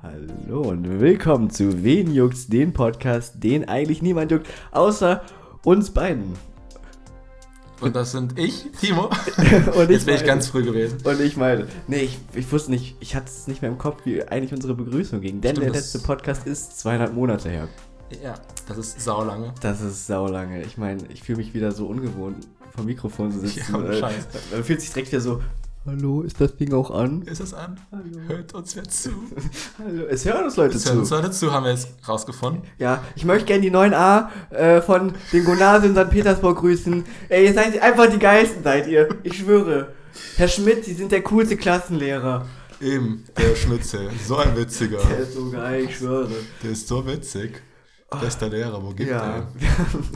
Hallo und willkommen zu Wen juckt's, den Podcast, den eigentlich niemand juckt, außer uns beiden. Und das sind ich, Timo. und Jetzt bin ich ganz früh gewesen. Und ich meine, nee, ich, ich wusste nicht, ich hatte es nicht mehr im Kopf, wie eigentlich unsere Begrüßung ging. Denn Stimmt, der letzte Podcast ist zweieinhalb Monate her. Ja, das ist saulange. Das ist saulange. Ich meine, ich fühle mich wieder so ungewohnt, vom Mikrofon zu sitzen. Ja, Äh, scheiße. Man fühlt sich direkt wieder so, hallo, ist das Ding auch an? Ist es an? Hallo. Hört uns wer zu. Hallo. Es hören uns Leute Es hört uns zu. Leute zu, haben wir jetzt rausgefunden. Ja, ich möchte gerne die 9a äh, von dem Gymnasium St. Petersburg grüßen. Ey, ihr seid einfach die geilsten, seid ihr. Ich schwöre. Herr Schmidt, Sie sind der coolste Klassenlehrer. Eben, der Schnitzel. So ein witziger. Der ist so geil, ich schwöre. Der ist so witzig. Bester Lehrer, wo gibt Ja. er? Wir haben,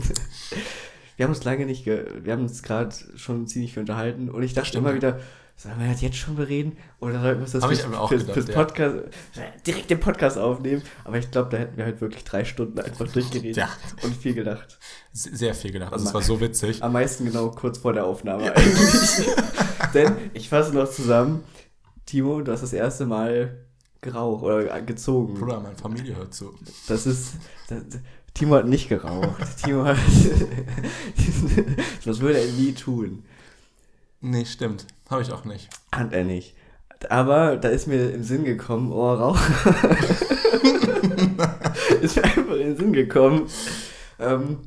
wir haben uns lange nicht, ge wir haben uns gerade schon ziemlich viel unterhalten und ich dachte Stimmt. immer wieder, sollen wir das jetzt schon bereden oder sollten wir das fürs, gedacht, fürs ja. Podcast, direkt den Podcast aufnehmen? Aber ich glaube, da hätten wir halt wirklich drei Stunden einfach durchgeredet Ja. und viel gedacht. Sehr viel gedacht. Also es war so witzig. Am meisten genau kurz vor der Aufnahme eigentlich. Denn ich fasse noch zusammen, Timo, du hast das erste Mal geraucht oder gezogen. Bruder, meine Familie hört zu. Das ist. Das, Timo hat nicht geraucht. Timo hat. das würde er nie tun. Nee, stimmt. Habe ich auch nicht. Hat er nicht. Aber da ist mir im Sinn gekommen, oh, Rauch. ist mir einfach in den Sinn gekommen. Ähm,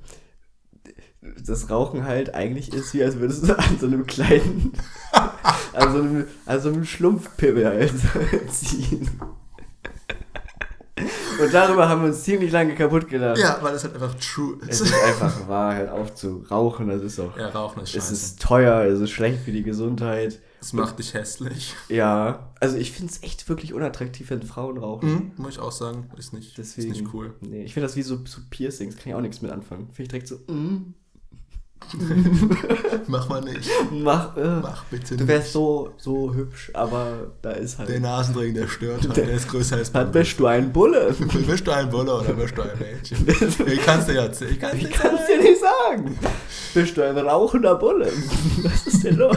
das Rauchen halt eigentlich ist wie, als würdest du an so einem kleinen, an so einem, an so einem Schlumpfpimmel halt ziehen. Und darüber haben wir uns ziemlich lange kaputt gelacht. Ja, weil es halt einfach true Es ist. ist einfach wahr, halt auf zu rauchen, das ist auch. Ja, Rauchen ist es scheiße. ist teuer, es ist schlecht für die Gesundheit. Es macht dich hässlich. Ja, also ich finde es echt wirklich unattraktiv, wenn Frauen rauchen. Mhm, muss ich auch sagen. Ist nicht, Deswegen. ist nicht cool. Nee, ich finde das wie so, so Piercings, kann ich auch nichts mit anfangen. Finde ich direkt so, mm, Mach mal nicht. mach, äh, Mach bitte du wärst so, so hübsch, aber da ist halt. Der Nasenring, der stört halt. Der ist größer als Dann bist du ein Bulle. Bist du ein Bulle oder bist du ein Mädchen? Ich kann's dir erzählen. Ich kann's Ich dir kann es dir nicht sagen. Bist du ein rauchender Bulle? Was ist denn los?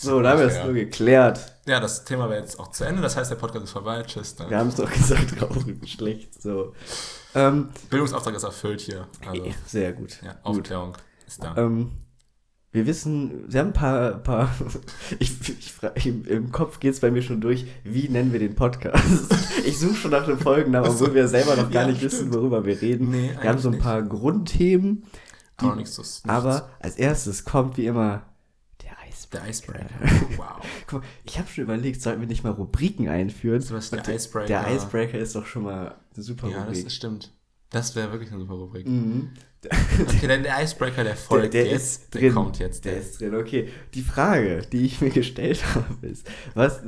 so, da haben wir es Ja. nur geklärt. Ja, das Thema wäre jetzt auch zu Ende. Das heißt, der Podcast ist vorbei. Tschüss. Dann. Wir haben es doch gesagt, Rauchen schlecht. So. Ähm, Bildungsauftrag ist erfüllt hier. Also, sehr gut. ja, gut. Aufklärung ist da. Ähm, wir wissen, wir haben ein paar, paar ich, ich, fra- im, Kopf geht es bei mir schon durch, wie nennen wir den Podcast? Ich suche schon nach dem Folgennamen, so. obwohl wir selber noch gar Ja, nicht stimmt. wissen, worüber wir reden. Nee, wir haben so ein paar Grundthemen, Aber noch nichts, nichts. aber als erstes kommt wie immer der Der Icebreaker. Icebreaker. Wow. Guck mal, ich habe schon überlegt, sollten wir nicht mal Rubriken einführen? So was der Icebreaker. Der Icebreaker ist doch schon mal eine super Ja, das Rubrik. ist, stimmt. Das wäre wirklich eine super Rubrik. mhm. Okay, der, der Icebreaker, der folgt der, der jetzt. ist der drin. kommt jetzt. Der Der ist drin, okay. Die Frage, die ich mir gestellt habe, ist, was,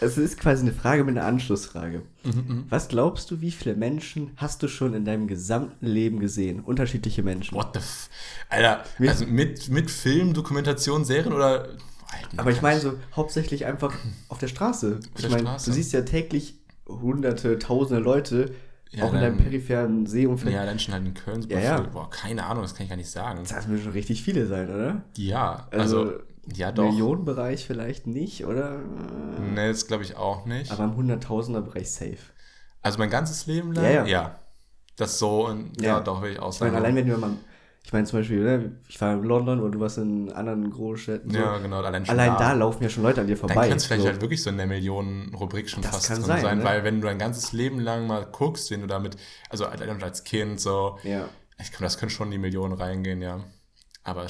es ist quasi eine Frage mit einer Anschlussfrage. Mhm, mhm. Was glaubst du, wie viele Menschen hast du schon in deinem gesamten Leben gesehen? Unterschiedliche Menschen. What the f... Alter, Mit- also mit, mit Film, Dokumentation, Serien oder... Alter, Aber ich meine so hauptsächlich einfach auf der Straße. ich der meine, Straße. du siehst ja täglich hunderte, tausende Leute, Ja, auch in deinem dann- peripheren Seeumfeld. Ja, dann schon halt in Köln super Ja, ja. Boah, keine Ahnung, das kann ich gar nicht sagen. Das müssen schon richtig viele sein, oder? Ja, Also, also, ja doch. Millionenbereich vielleicht nicht, oder? Nee, das glaube ich auch nicht. Aber im Hunderttausender-Bereich safe. also mein ganzes Leben lang? Ja, ja. Das so, und, ja, Ja. doch, will ich auch Ich meine, sagen. allein wenn wir mal, ich meine zum Beispiel, ne, ich war in London oder du warst in anderen Großstädten. So. ja, genau, allein schon Allein da laufen ja schon Leute an dir Dann vorbei. könnte es vielleicht so. halt wirklich so in der Millionen-Rubrik schon Das fast kann drin sein, sein, ne? weil wenn du dein ganzes Leben lang mal guckst, wenn du damit, also als Kind so, ja. ich glaube, das können schon in die Millionen reingehen, ja. Aber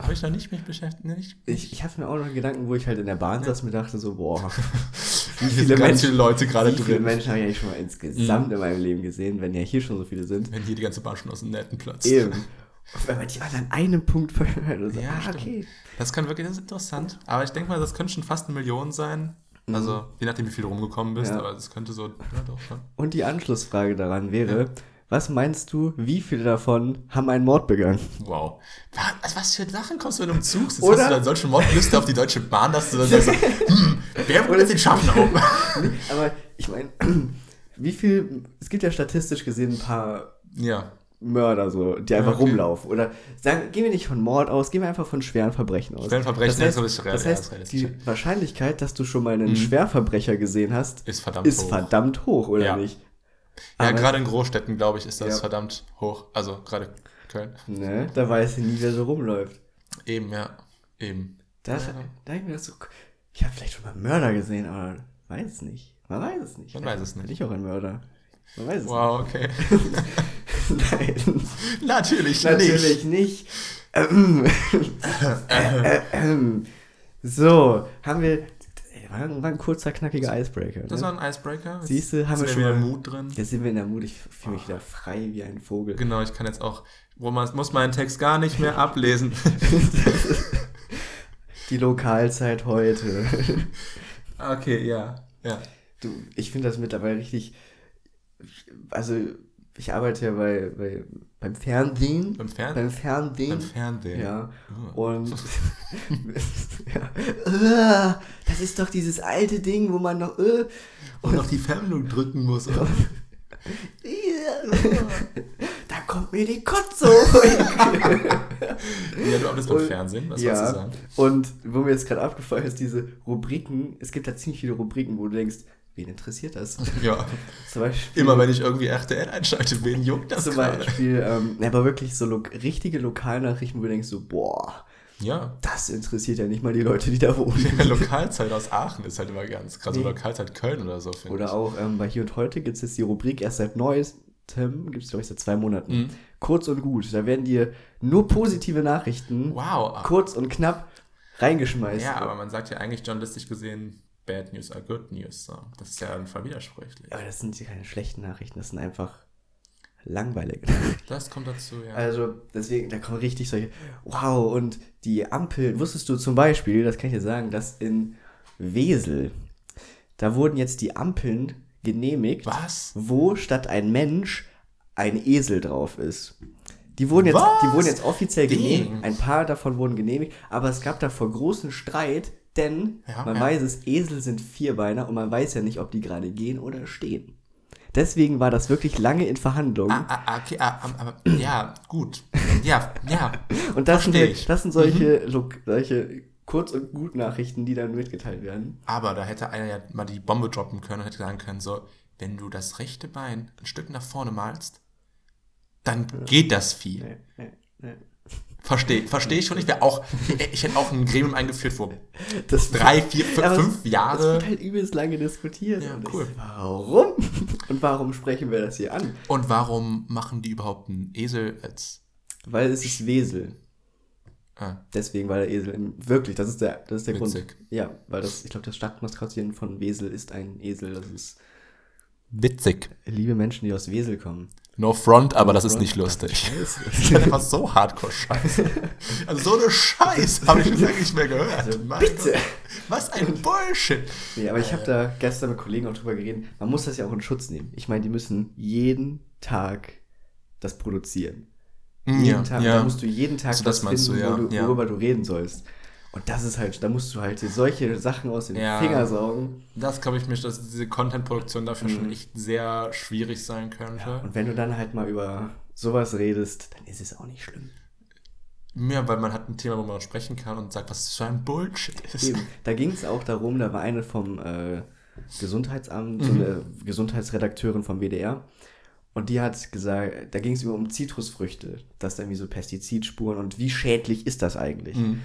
habe ich noch nicht mich beschäftigt, nicht, Ich, ich hatte mir auch noch Gedanken, wo ich halt in der Bahn saß und mir dachte so, boah, wie viele Menschen- viele Leute gerade wie viele drin, Menschen habe ich eigentlich schon mal insgesamt in meinem Leben gesehen, wenn ja hier schon so viele sind. wenn hier die ganze Bahn schon aus dem Netten platzt. Eben. Und wenn man die alle an einem Punkt verhört und so, Ja, ah, okay. Das kann wirklich, das ist interessant. Aber ich denke mal, das könnte schon fast eine Million sein. Also, je nachdem, wie viel du rumgekommen bist, Mhm. Ja. aber das könnte so, ja doch schon. Und die Anschlussfrage daran wäre, was meinst du, wie viele davon haben einen Mord begangen? Wow. Was, was für Sachen kommst du in einem Zug? Jetzt Oder? hast du dann solche Mordliste auf die Deutsche Bahn, dass du dann sagst, hm, wer jetzt den Schaffner um? Aber ich meine, wie viel, es gibt ja statistisch gesehen ein paar ja. Mörder, so, die einfach okay. rumlaufen. Oder sagen, gehen wir nicht von Mord aus, gehen wir einfach von schweren Verbrechen aus. Schweren Verbrechen das heißt, ist real- das ja, heißt die Wahrscheinlichkeit, dass du schon mal einen Schwerverbrecher gesehen hast, Ist verdammt ist hoch. verdammt hoch, oder Ja. nicht? Ja, Aber- gerade in Großstädten, glaube ich, ist das Ja. verdammt hoch. Also gerade Köln. Ne? Da weiß ich nie, wer so rumläuft. Eben, ja. Eben. Das, Ja. Da ich mir das so, ich habe vielleicht schon mal Mörder gesehen, aber weiß es nicht. Man weiß es nicht. Man weiß es nicht. Bin ich auch ein Mörder. Man weiß es Wow, okay. nicht. Nein, Natürlich, natürlich nicht. Ähm, äh, ähm. So, haben wir. War ein, war ein kurzer, knackiger Icebreaker. Das Ne? war ein Icebreaker. Siehst du, haben wir schon wieder Mut drin. Jetzt sind wir in der Mut, ich fühle mich wieder frei wie ein Vogel. Genau, ich kann jetzt auch, wo man muss meinen Text gar nicht mehr ablesen. Die Lokalzeit heute. okay, ja. Ja. Du, ich finde das mittlerweile richtig. Also, ich arbeite ja bei, bei, beim Fernsehen. Beim Fernsehen? Beim Fernsehen. Beim Fernsehen. Ja. Oh. Und. ja. Äh, Das ist doch dieses alte Ding, wo man noch. Äh, Und noch die Fernbedienung drücken muss. oder? da kommt mir die Kotze ja, du arbeitest beim Und- Fernsehen, was sollst du ja. sagen? Und wo mir jetzt gerade aufgefallen ist, diese Rubriken, es gibt da ziemlich viele Rubriken, wo du denkst, wen interessiert das? Ja. Zum Beispiel. Immer wenn ich irgendwie RTL einschalte, wen juckt das Zum gerade? Beispiel, ähm, ja, aber wirklich so lo richtige Lokalnachrichten, wo du denkst so, boah, Ja. das interessiert ja nicht mal die Leute, die da wohnen. Ja, Lokalzeit aus Aachen ist halt immer ganz krass. Nee. Lokalzeit Köln oder so, finde ich. Oder auch ähm, bei Hier und Heute gibt es jetzt die Rubrik erst seit neuestem, gibt es glaube ich seit zwei Monaten. Mhm. Kurz und gut. Da werden dir nur positive Nachrichten Wow. kurz und knapp reingeschmeißt. Ja, aber man sagt ja eigentlich journalistisch gesehen, bad news are good news. So. Das ist ja ein Fall widersprüchlich. Aber das sind ja keine schlechten Nachrichten, das sind einfach langweilige Nachrichten. Das kommt dazu, ja. Also deswegen, da kommen richtig solche, wow, und die Ampeln, wusstest du zum Beispiel, das kann ich dir sagen, dass in Wesel, da wurden jetzt die Ampeln genehmigt, Was? wo statt ein Mensch ein Esel drauf ist. Die wurden jetzt, Was? die wurden jetzt offiziell genehmigt, ein paar davon wurden genehmigt, aber es gab davor großen Streit, denn Ja, man ja. weiß es, Esel sind Vierbeiner und man weiß ja nicht, ob die gerade gehen oder stehen. Deswegen war das wirklich lange in Verhandlungen. Ah, ah, okay, ah, ah, aber, ja, gut. Ja, ja. Und das sind. Mhm. das sind solche, Lo- solche Kurz- und Gut-Nachrichten, die dann mitgeteilt werden. Aber da hätte einer ja mal die Bombe droppen können und hätte sagen können, so, wenn du das rechte Bein ein Stück nach vorne malst, dann geht das Vieh. Nee, nee, nee. Verstehe versteh ich schon. Ich wäre auch, ich hätte auch ein Gremium eingeführt, wo Das drei, vier, fünf, fünf Das wird Jahre. halt übelst lange diskutiert. Ja, ich cool. so, Warum? Und warum sprechen wir das hier an? Und warum machen die überhaupt einen Esel als. Weil es ist Wesel. Ah, Deswegen, weil der Esel wirklich, das ist der, das ist der Witzig. Grund. Ja, weil das, ich glaube, das Stadtmaskottchen von Wesel ist ein Esel. Das ist witzig. liebe Menschen, die aus Wesel kommen. No front, aber das ist front. nicht lustig. Scheiße. Das ist einfach so Hardcore-Scheiße. Also so eine Scheiß habe ich schon lange nicht mehr gehört. Mein bitte. Was ein Bullshit. Nee, aber ich habe da gestern mit Kollegen auch drüber geredet. Man muss das ja auch in Schutz nehmen. Ich meine, die müssen jeden Tag das produzieren. Jeden Ja, Tag. ja. Da musst du jeden Tag So, das meinst du, finden, ja, wo du, ja. worüber du reden sollst. Und das ist halt, da musst du halt solche Sachen aus den Ja. Finger saugen. Das glaube ich mir, dass diese Content-Produktion dafür schon echt sehr schwierig sein könnte. Und wenn du dann halt mal über sowas redest, dann ist es auch nicht schlimm. Ja, weil man hat ein Thema, wo man sprechen kann und sagt, was das für ein Bullshit ist. Eben. Da ging es auch darum, da war eine vom äh, Gesundheitsamt, Mhm. so eine Gesundheitsredakteurin vom WDR. Und die hat gesagt, da ging es über um Zitrusfrüchte, dass da irgendwie so Pestizidspuren und wie schädlich ist das eigentlich? Mhm.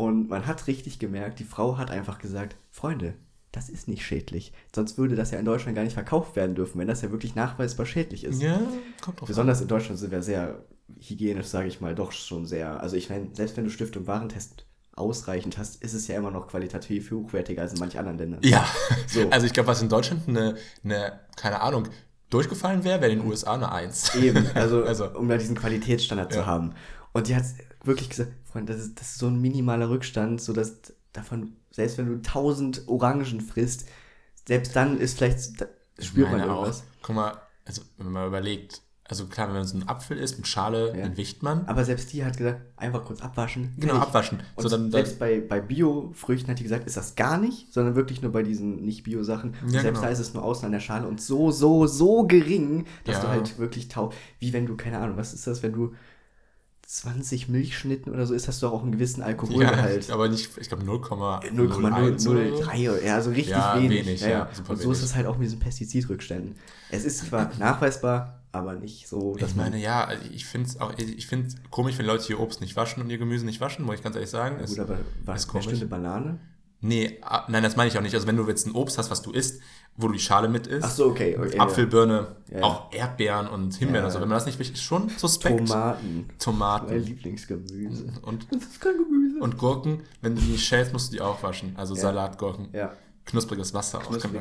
Und man hat richtig gemerkt, die Frau hat einfach gesagt, Freunde, das ist nicht schädlich. Sonst würde das ja in Deutschland gar nicht verkauft werden dürfen, wenn das ja wirklich nachweisbar schädlich ist. Ja, kommt drauf Besonders in Deutschland sind wir sehr hygienisch, sage ich mal, doch schon sehr. Also ich meine, selbst wenn du Stift- und Warentest ausreichend hast, ist es ja immer noch qualitativ hochwertiger als in manch anderen Ländern. Ja, So. also ich glaube, was in Deutschland eine, eine, keine Ahnung, durchgefallen wäre, wäre in den USA eine Eins. Eben, also, Also. um da diesen Qualitätsstandard Ja. zu haben. Und die hat wirklich gesagt, Freund, das ist, das ist so ein minimaler Rückstand, so dass davon, selbst wenn du 1000 Orangen frisst, selbst dann ist vielleicht, da spürt man irgendwas. Auch. Guck mal, also wenn man überlegt, Also klar, wenn man so einen Apfel isst mit Schale, Ja. den wicht man. Aber selbst die hat gesagt, einfach kurz abwaschen. Genau, fertig. abwaschen. Und So, dann- selbst bei, bei Bio-Früchten hat die gesagt, ist das gar nicht, sondern wirklich nur bei diesen Nicht-Bio-Sachen. Ja, selbst genau. da ist es nur außen an der Schale und so, so, so gering, dass Ja. du halt wirklich tau. Wie wenn du, keine Ahnung, was ist das, wenn du 20 Milchschnitten oder so isst, hast du auch einen gewissen Alkoholgehalt. Ja, aber nicht, ich glaube 0,01 0,003 oder ja, so richtig Ja, wenig. wenig, ja, ja, ja. Und so ist wenig. es halt auch mit diesen Pestizidrückständen. Es ist zwar nachweisbar, aber nicht so, dass Ich meine, ja, also ich finde es auch, ich finde komisch, wenn Leute ihr Obst nicht waschen und ihr Gemüse nicht waschen, muss ich ganz ehrlich sagen. Ist- Gut, aber ist was eine Banane? Nee, ah, nein, das meine ich auch nicht. Also wenn du jetzt ein Obst hast, was du isst, wo du die Schale mit isst, Ach so, okay. okay Apfel, Birne, Ja, ja. auch Erdbeeren und Himbeeren Ja, und so. ja. Wenn man das nicht wichtig ist, schon suspekt. Tomaten. Mein Tomaten Lieblingsgemüse. und, Das ist kein Gemüse. und Gurken, wenn du die schälst, musst du die auch waschen. Also Salatgurken. ja. Knuspriges Wasser auch. man sagen.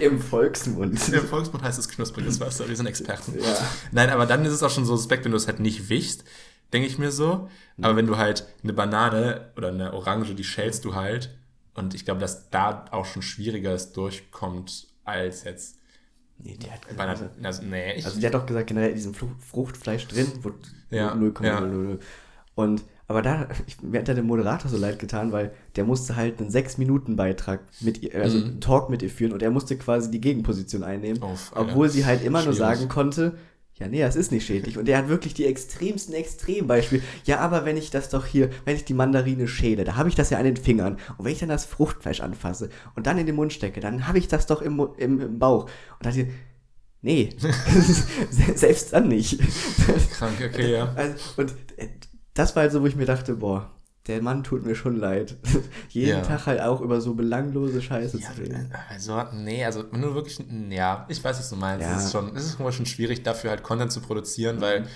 Im Volksmund. Im Volksmund heißt es knuspriges Wasser. Wir sind Experten. Ja. Nein, aber dann ist es auch schon so suspekt, wenn du es halt nicht wichst, denke ich mir so. Aber wenn du halt eine Banane oder eine Orange, die schälst du halt. Und ich glaube, dass da auch schon schwieriger es durchkommt, als jetzt Nee, der hat gesagt, einer. Also, nee, ich. Also der hat doch gesagt, generell in diesem Fru Fruchtfleisch drin, wo Ja, 0,000. Und aber da, ich, mir hat der Moderator so leid getan, weil der musste halt einen 6-Minuten-Beitrag mit ihr, also einen Talk mit ihr führen und er musste quasi die Gegenposition einnehmen, Alter. obwohl sie halt immer nur Schwierig. sagen konnte, ja, nee, das ist nicht schädlich. Und er hat wirklich die extremsten Extrembeispiele. Ja, aber wenn ich das doch hier, wenn ich die Mandarine schäle, da habe ich das ja an den Fingern. Und wenn ich dann das Fruchtfleisch anfasse und dann in den Mund stecke, dann habe ich das doch im, im, im Bauch. Und da hat sie, nee, selbst dann nicht. krank, okay, ja. Also, und äh, das war halt so, wo ich mir dachte, boah, der Mann tut mir schon leid. Jeden Ja. Tag halt auch über so belanglose Scheiße zu reden. Also, nee, also wenn du wirklich, ja, ich weiß, was du meinst. Ja. Es ist schon, es ist schon schwierig, dafür halt Content zu produzieren, Mhm. weil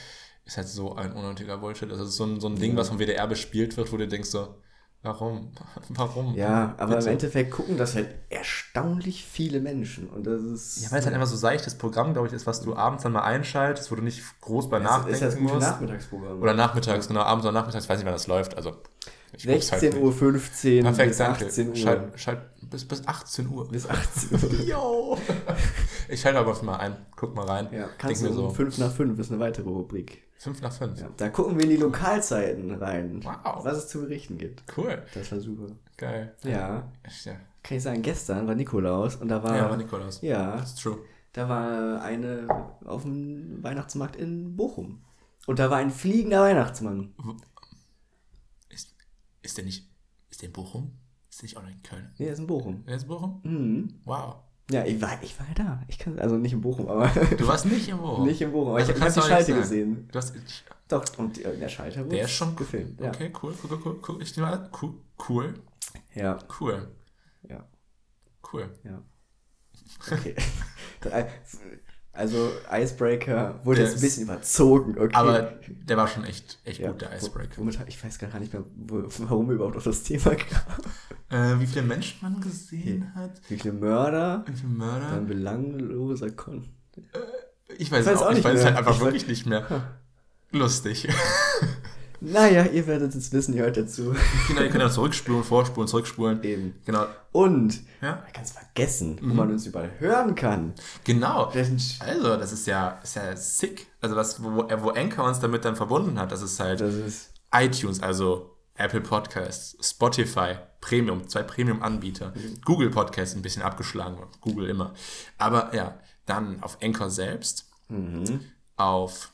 ist halt so ein unnötiger Bullshit. Also es ist so ein, so ein Ding, was vom WDR bespielt wird, wo du denkst so, warum? Warum? Ja, aber Bitte. im Endeffekt gucken das halt erstaunlich viele Menschen. Und das ist. Ja, weil es halt einfach so seichtes Programm, glaube ich, ist, was du abends dann mal einschaltest, wo du nicht groß bei das nachdenken ist das musst. Nachmittagsprogramm. Oder nachmittags, genau, abends oder nachmittags, ich weiß nicht, wann das läuft. Also, halt 16.15 Uhr Perfekt, bis danke. 18 Uhr. Schalt, schalt, bis, bis 18 Uhr. bis 18 Uhr. Yo! ich schalte aber mal ein, guck mal rein. Ja, Denk kannst mir du so, um 5 nach 5 ist eine weitere Rubrik. 5 nach 5. Ja, da gucken wir in die Lokalzeiten rein, Wow. was es zu berichten gibt. Cool. Das war super. Geil. Ja, Ja, kann ich sagen, gestern war Nikolaus und da war. ja war Nikolaus. Ja, That's true. da war eine auf dem Weihnachtsmarkt in Bochum. Und da war ein fliegender Weihnachtsmann. Ist, der nicht, ist der in Bochum? Ist der nicht auch noch in Köln? Nee, er ist in Bochum. Wer ist in Bochum? Mhm. Wow. Ja, ich war, ich war ja da. Ich kann, also nicht in Bochum, aber Du warst nicht in Bochum? nicht in Bochum. Aber Also ich, ich habe die Schalte gesehen. Du hast, Doch, und die- der Schalter wurde der ist schon gefilmt. Ja. Okay, cool, cool, cool, cool. Ich nehme an, cool, cool, Ja, cool, ja, cool. ja. Okay. also Icebreaker wurde Der jetzt ein bisschen überzogen, okay. Aber der war schon echt, echt ja, gut, der Icebreaker. Womit, ich weiß gar nicht mehr, warum wir überhaupt auf das Thema kamen. Äh, wie viele Menschen man gesehen hat, Wie viele Mörder, wie viele Mörder. dann belangloser Kon. Ich weiß, Ich weiß auch, auch ich nicht weiß es mehr. halt einfach Ich wirklich nicht mehr. Lustig. Naja, ihr werdet es wissen, ihr hört dazu. genau, ihr könnt ja zurückspulen, vorspulen, zurückspulen. Eben. Genau. Und, Ja? man kann es vergessen, Mhm. wo man uns überall hören kann. Genau. Also, das ist ja, ist ja sick. Also, was, wo, wo Anchor uns damit dann verbunden hat, das ist halt das ist iTunes, also Apple Podcasts, Spotify, Premium, zwei Premium-Anbieter, Google Podcasts ein bisschen abgeschlagen, Google immer. Aber ja, dann auf Anchor selbst, auf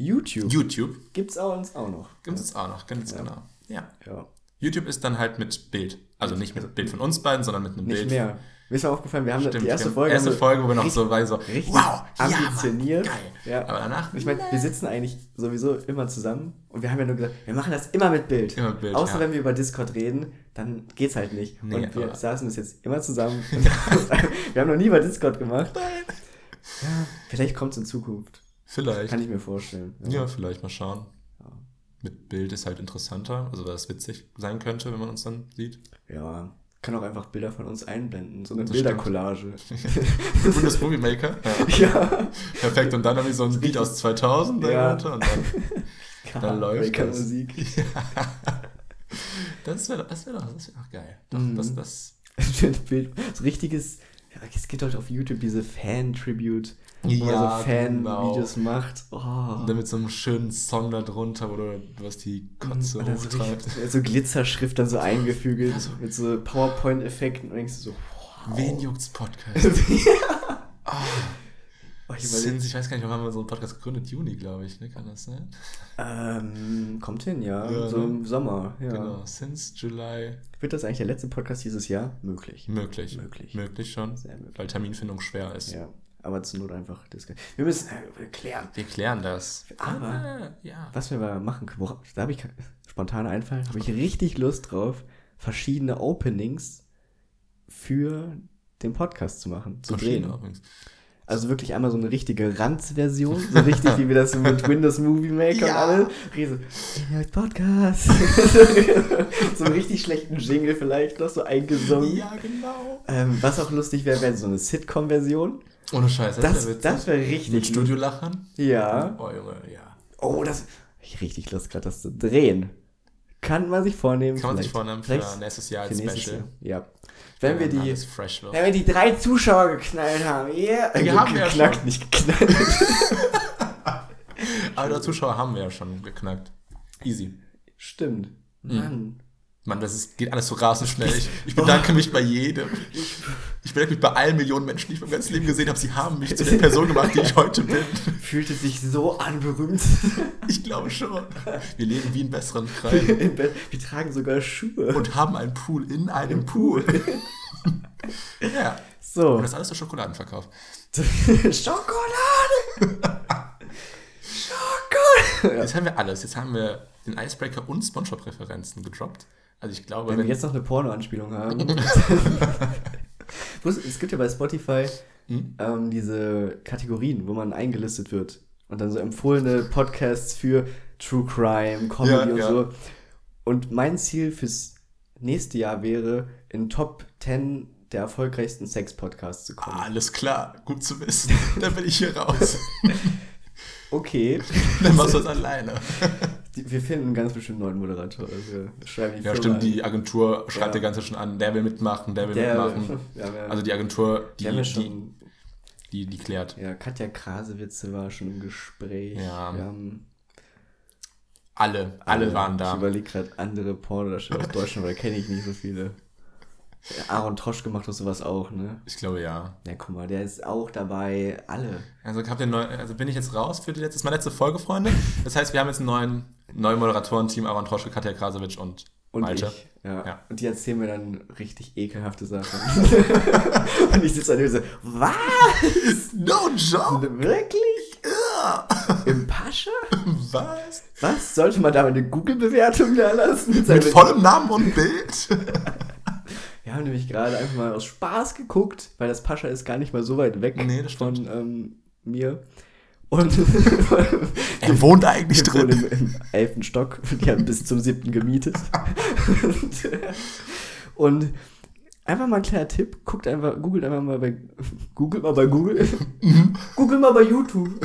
YouTube. YouTube Gibt's auch uns auch noch. gibt es auch noch, ganz genau. Ja. Ja. YouTube ist dann halt mit Bild. Also nicht mit Bild von uns beiden, sondern mit einem Nicht Bild. mehr. Mir ist aufgefallen, wir haben Stimmt, die erste ja. Folge. erste Folge, wo wir noch richtig- so, war so, richtig wow, ambitioniert. Ja, Mann, geil. Ja. Aber danach, Ich meine, wir sitzen eigentlich sowieso immer zusammen und wir haben ja nur gesagt, wir machen das immer mit Bild. Immer mit Bild, Außer ja. wenn wir über Discord reden, dann geht's halt nicht. Nee, und wir saßen bis jetzt immer zusammen. Wir haben noch nie über Discord gemacht. Ja, vielleicht kommt's in Zukunft. Vielleicht. Kann ich mir vorstellen. Ja, vielleicht mal schauen. Mit Bild ist halt interessanter, also weil es witzig sein könnte, wenn man uns dann sieht. Ja, kann auch einfach Bilder von uns einblenden, so eine Das Bildercollage. Bundesmovie Maker. Ja. ja. Perfekt. Und dann irgendwie so ein Beat aus 2000 Ja. und dann. Dann läuft das. Musik. Das wäre das wär doch, das wär doch geil. Doch, Mhm. das, das, Bild. So richtiges Es gibt doch auf YouTube diese Fan-Tribute, Ja, so Fan-Videos genau. macht. Oh. Und dann mit so einem schönen Song da drunter, du was die Kotze Und dann so, hochtreibt. richtig, so Glitzerschrift dann so eingefügelt, Ja, so- mit so PowerPoint-Effekten und denkst du so, wow. Wen juckt's Podcast? Oh, ich überleg- Sins, ich weiß gar nicht, wann haben wir so einen Podcast gegründet? Juni, glaube ich, ne? Kann das sein? ähm, kommt hin, ja. Ja, so ne? im Sommer, ja. Genau, since July. Wird das eigentlich der letzte Podcast dieses Jahr? Möglich. Möglich. Möglich. Möglich schon, Sehr möglich. weil Terminfindung schwer ist. Ja, aber zur Not einfach diskutieren. Wir müssen äh, klären, Wir klären das. Aber- Ah, ja. was wir mal machen können. Da habe ich ke- spontaner Einfall, habe ich richtig Lust drauf, verschiedene Openings für den Podcast zu machen, zu drehen. Übrigens. Also wirklich einmal so eine richtige Ranz-Version, so richtig wie wir das mit Windows Movie Maker Ja. und alles. Riese, Podcast. so einen richtig schlechten Jingle vielleicht noch so eingesungen. Ja, genau. Ähm, was auch lustig wäre, wäre so eine Sitcom-Version. Ohne Scheiß, das, Das, wär witzig. das wäre richtig. Mit Studiolachern? Ja. Oh, Junge, ja. Oh, das. Ich richtig Lust gerade, das zu drehen. Kann man sich vornehmen. Kann man sich vornehmen für vielleicht nächstes Jahr als Special. Jahr. Ja. Wenn wir die. Wenn wir die drei Zuschauer geknallt haben, yeah. Die Äh, haben wir ja geknackt, schon. nicht geknallt. Aber Zuschauer haben wir ja schon geknackt. Easy. Stimmt. Mhm. Mann. Das ist, geht alles so rasend schnell. Ich, ich bedanke mich bei jedem. Ich bedanke mich bei allen Millionen Menschen, die ich mein ganzes Leben gesehen habe. Sie haben mich zu der Person gemacht, die ich heute bin. Fühlte sich so an berühmt. Ich glaube schon. Wir leben wie in besseren Kreisen. Wir tragen sogar Schuhe. und haben einen Pool in einem Pool. Ja. So. Und das alles der Schokoladenverkauf. Schokolade! Schokolade! Jetzt haben wir alles. Jetzt haben wir den Icebreaker und Spongebob-Referenzen gedroppt. Also ich glaube, Wenn wenn, wir jetzt noch eine Porno-Anspielung haben. Es gibt ja bei Spotify Hm? ähm, diese Kategorien, wo man eingelistet wird. Und dann so empfohlene Podcasts für True Crime, Comedy Ja, und ja. so. Und mein Ziel fürs nächste Jahr wäre, in Top 10 der erfolgreichsten Sex-Podcasts zu kommen. alles klar, gut zu wissen. Dann bin ich hier raus. Okay. Dann machst du das alleine. Wir finden ganz bestimmt neuen Moderator. Also schreiben die Ja, Firma stimmt, an. die Agentur schreibt Ja. der ganze schon an, der will mitmachen, der will Der, mitmachen. haben ja, Also die Agentur, die, ja die, schon, die, die klärt. ja, Katja Krasewitze war schon im Gespräch. Ja. Haben Alle, alle waren Ich da. überlege gerade andere Pornodarsteller aus Deutschland, weil kenne ich nicht so viele. Aaron Troschke macht doch sowas auch, ne? Ich glaube ja. Ja, guck mal, der ist auch dabei. Alle. Also, habt ihr neu, also bin ich jetzt raus für die letzte, das ist meine letzte Folge, Freunde. Das heißt, wir haben jetzt einen neuen, neuen Moderatoren-Team, Aaron Troschke, Katja Krasowitsch und, Und Malte. ich. Ja. Ja. Und die erzählen mir dann richtig ekelhafte Sachen. Und ich sitze da und so, was? No joke! Wirklich? Im Pascha? Was? Was? Sollte man da eine Google-Bewertung da lassen? Mit vollem Namen und Bild? Wir haben nämlich gerade einfach mal aus Spaß geguckt, weil das Pascha ist gar nicht mal so weit weg Nee, von ähm, mir. Und Er wohnt eigentlich drin. im, im elften Stock. Die haben bis zum siebten gemietet. und, und einfach mal ein kleiner Tipp. Guckt einfach, googelt einfach mal bei, googelt mal bei Google. Google mal bei YouTube.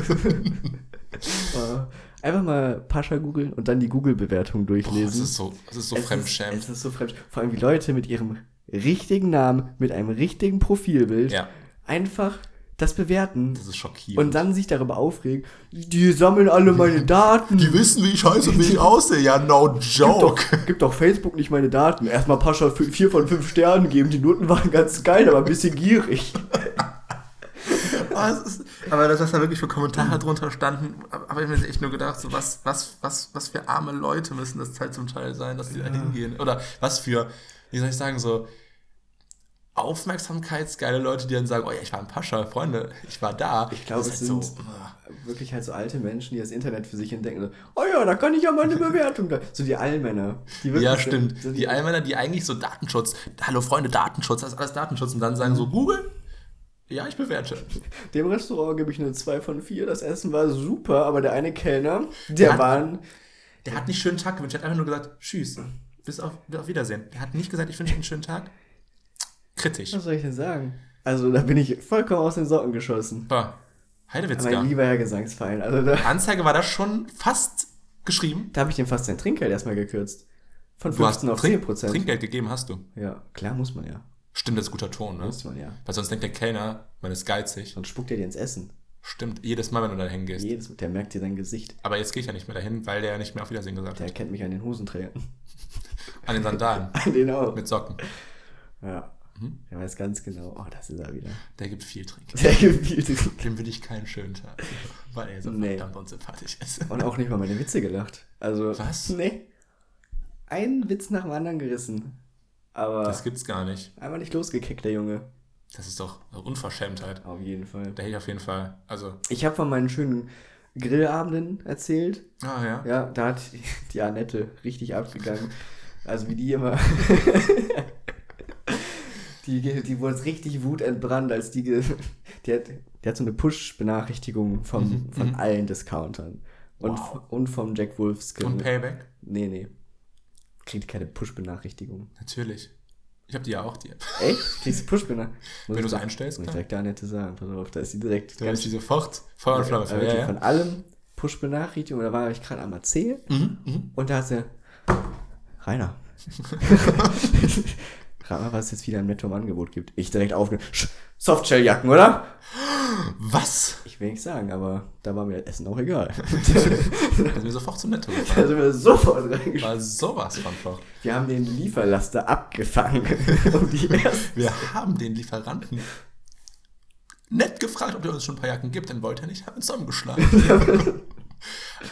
Einfach mal Pascha googeln und dann die Google-Bewertung Boah, durchlesen. das ist so, das ist so Es fremdschämend. Ist, es ist so fremd. Vor allem wie Leute mit ihrem richtigen Namen, mit einem richtigen Profilbild Ja, einfach das bewerten das ist schockierend. und dann sich darüber aufregen. Die sammeln alle meine Daten. die wissen, wie ich heiße und wie ich aussehe. Ja, no joke. doch, gib doch Facebook nicht meine Daten. Erstmal Pascha 4 von 5 Sternen geben. Die Noten waren ganz geil, aber ein bisschen gierig. Was ist, aber dass da wirklich für Kommentare drunter standen, habe ich mir echt nur gedacht, so was, was, was, was für arme Leute müssen das halt zum Teil sein, dass die da hingehen. Oder was für, wie soll ich sagen, so aufmerksamkeitsgeile Leute, die dann sagen, oh ja, ich war ein Pascha, Freunde, ich war da. Ich glaube, es ist sind halt so, äh, wirklich halt so alte Menschen, die das Internet für sich entdecken. So, oh ja, da kann ich ja mal eine Bewertung. Da. So die Allmänner. Die ja, stimmt. So Die Allmänner, die eigentlich so Datenschutz, hallo Freunde, Datenschutz, das ist alles Datenschutz und dann sagen so, Google, ja, ich bewerte. Dem Restaurant gebe ich eine 2 von 4. Das Essen war super, aber der eine Kellner, der Ja. war ein Der hat nicht schönen Tag gewünscht, der hat einfach nur gesagt, tschüss, bis auf, auf Wiedersehen. Der hat nicht gesagt, ich wünsche Ihnen einen schönen Tag. Kritisch. Was soll ich denn sagen? Also, da bin ich vollkommen aus den Socken geschossen. Boah, Heidewitzka. Mein lieber Herr Gesangsverein. Also, da, Anzeige war da schon fast geschrieben. da habe ich dem fast sein Trinkgeld erstmal gekürzt. Von Du hast 15 auf Trink 10 Prozent. Trinkgeld gegeben, hast du. Ja, klar muss man ja. Stimmt, das ist guter Ton, ne? Muss man ja. Weil sonst denkt der Kellner, man ist geizig. Sonst spuckt er dir ins Essen. Stimmt, jedes Mal, wenn du da hingehst. Jedes, der merkt dir dein Gesicht. Aber jetzt gehe ich ja nicht mehr dahin, weil der ja nicht mehr auf Wiedersehen gesagt Der hat. kennt mich an den Hosenträgern. An den Sandalen. An den auch. mit Socken. Ja. Mhm. Der weiß ganz genau. Oh, das ist er wieder. Der gibt viel Trinkgeld. Der gefühlt. Dem würde ich keinen schönen Tag. Weil er so Nee. verdammt unsympathisch ist. Und auch nicht mal meine Witze gelacht. Also. Was? Nee. Einen Witz nach dem anderen gerissen. Aber Das gibt's gar nicht. einmal nicht losgekickt, der Junge. Das ist doch eine Unverschämtheit. Auf jeden Fall. Da hätte ich auf jeden Fall. Also, Ich habe von meinen schönen Grillabenden erzählt. ah ja. Ja, da hat die Annette richtig abgegangen. Also wie die immer. die, die wurde richtig wutentbrannt, als die. Die hat, die hat so eine Push-Benachrichtigung vom, von allen Discountern. Und, Mhm, Wow. und vom Jack Wolfs Und Payback? Nee, nee. Kriegt keine Push-Benachrichtigung. Natürlich. Ich habe die ja auch, die App. Echt? Kriegst du Push-Benachrichtigung? Wenn du es einstellst, Muss ich direkt der Annette sagen. Pass auf, da ist die direkt. Da ich die sofort Feuer und Flamme wirklich Ja, ja. Von allem Push-Benachrichtigung. Da war ich gerade am Erzählen. Mhm, mhm. Und da hat sie, Rainer. Rat mal, was es jetzt wieder im Netto im Angebot gibt. Ich direkt aufge... Sch- Softshell-Jacken, oder? Was? Ich will nicht sagen, aber da war mir das Essen auch egal. Da sind wir sofort zum Netto da gefahren. sind wir sofort reingeschaut. War sowas von doch. Wir haben den Lieferlaster abgefangen. um. Wir haben den Lieferanten nett gefragt, ob er uns schon ein paar Jacken gibt, dann wollte er nicht, haben uns zusammengeschlagen.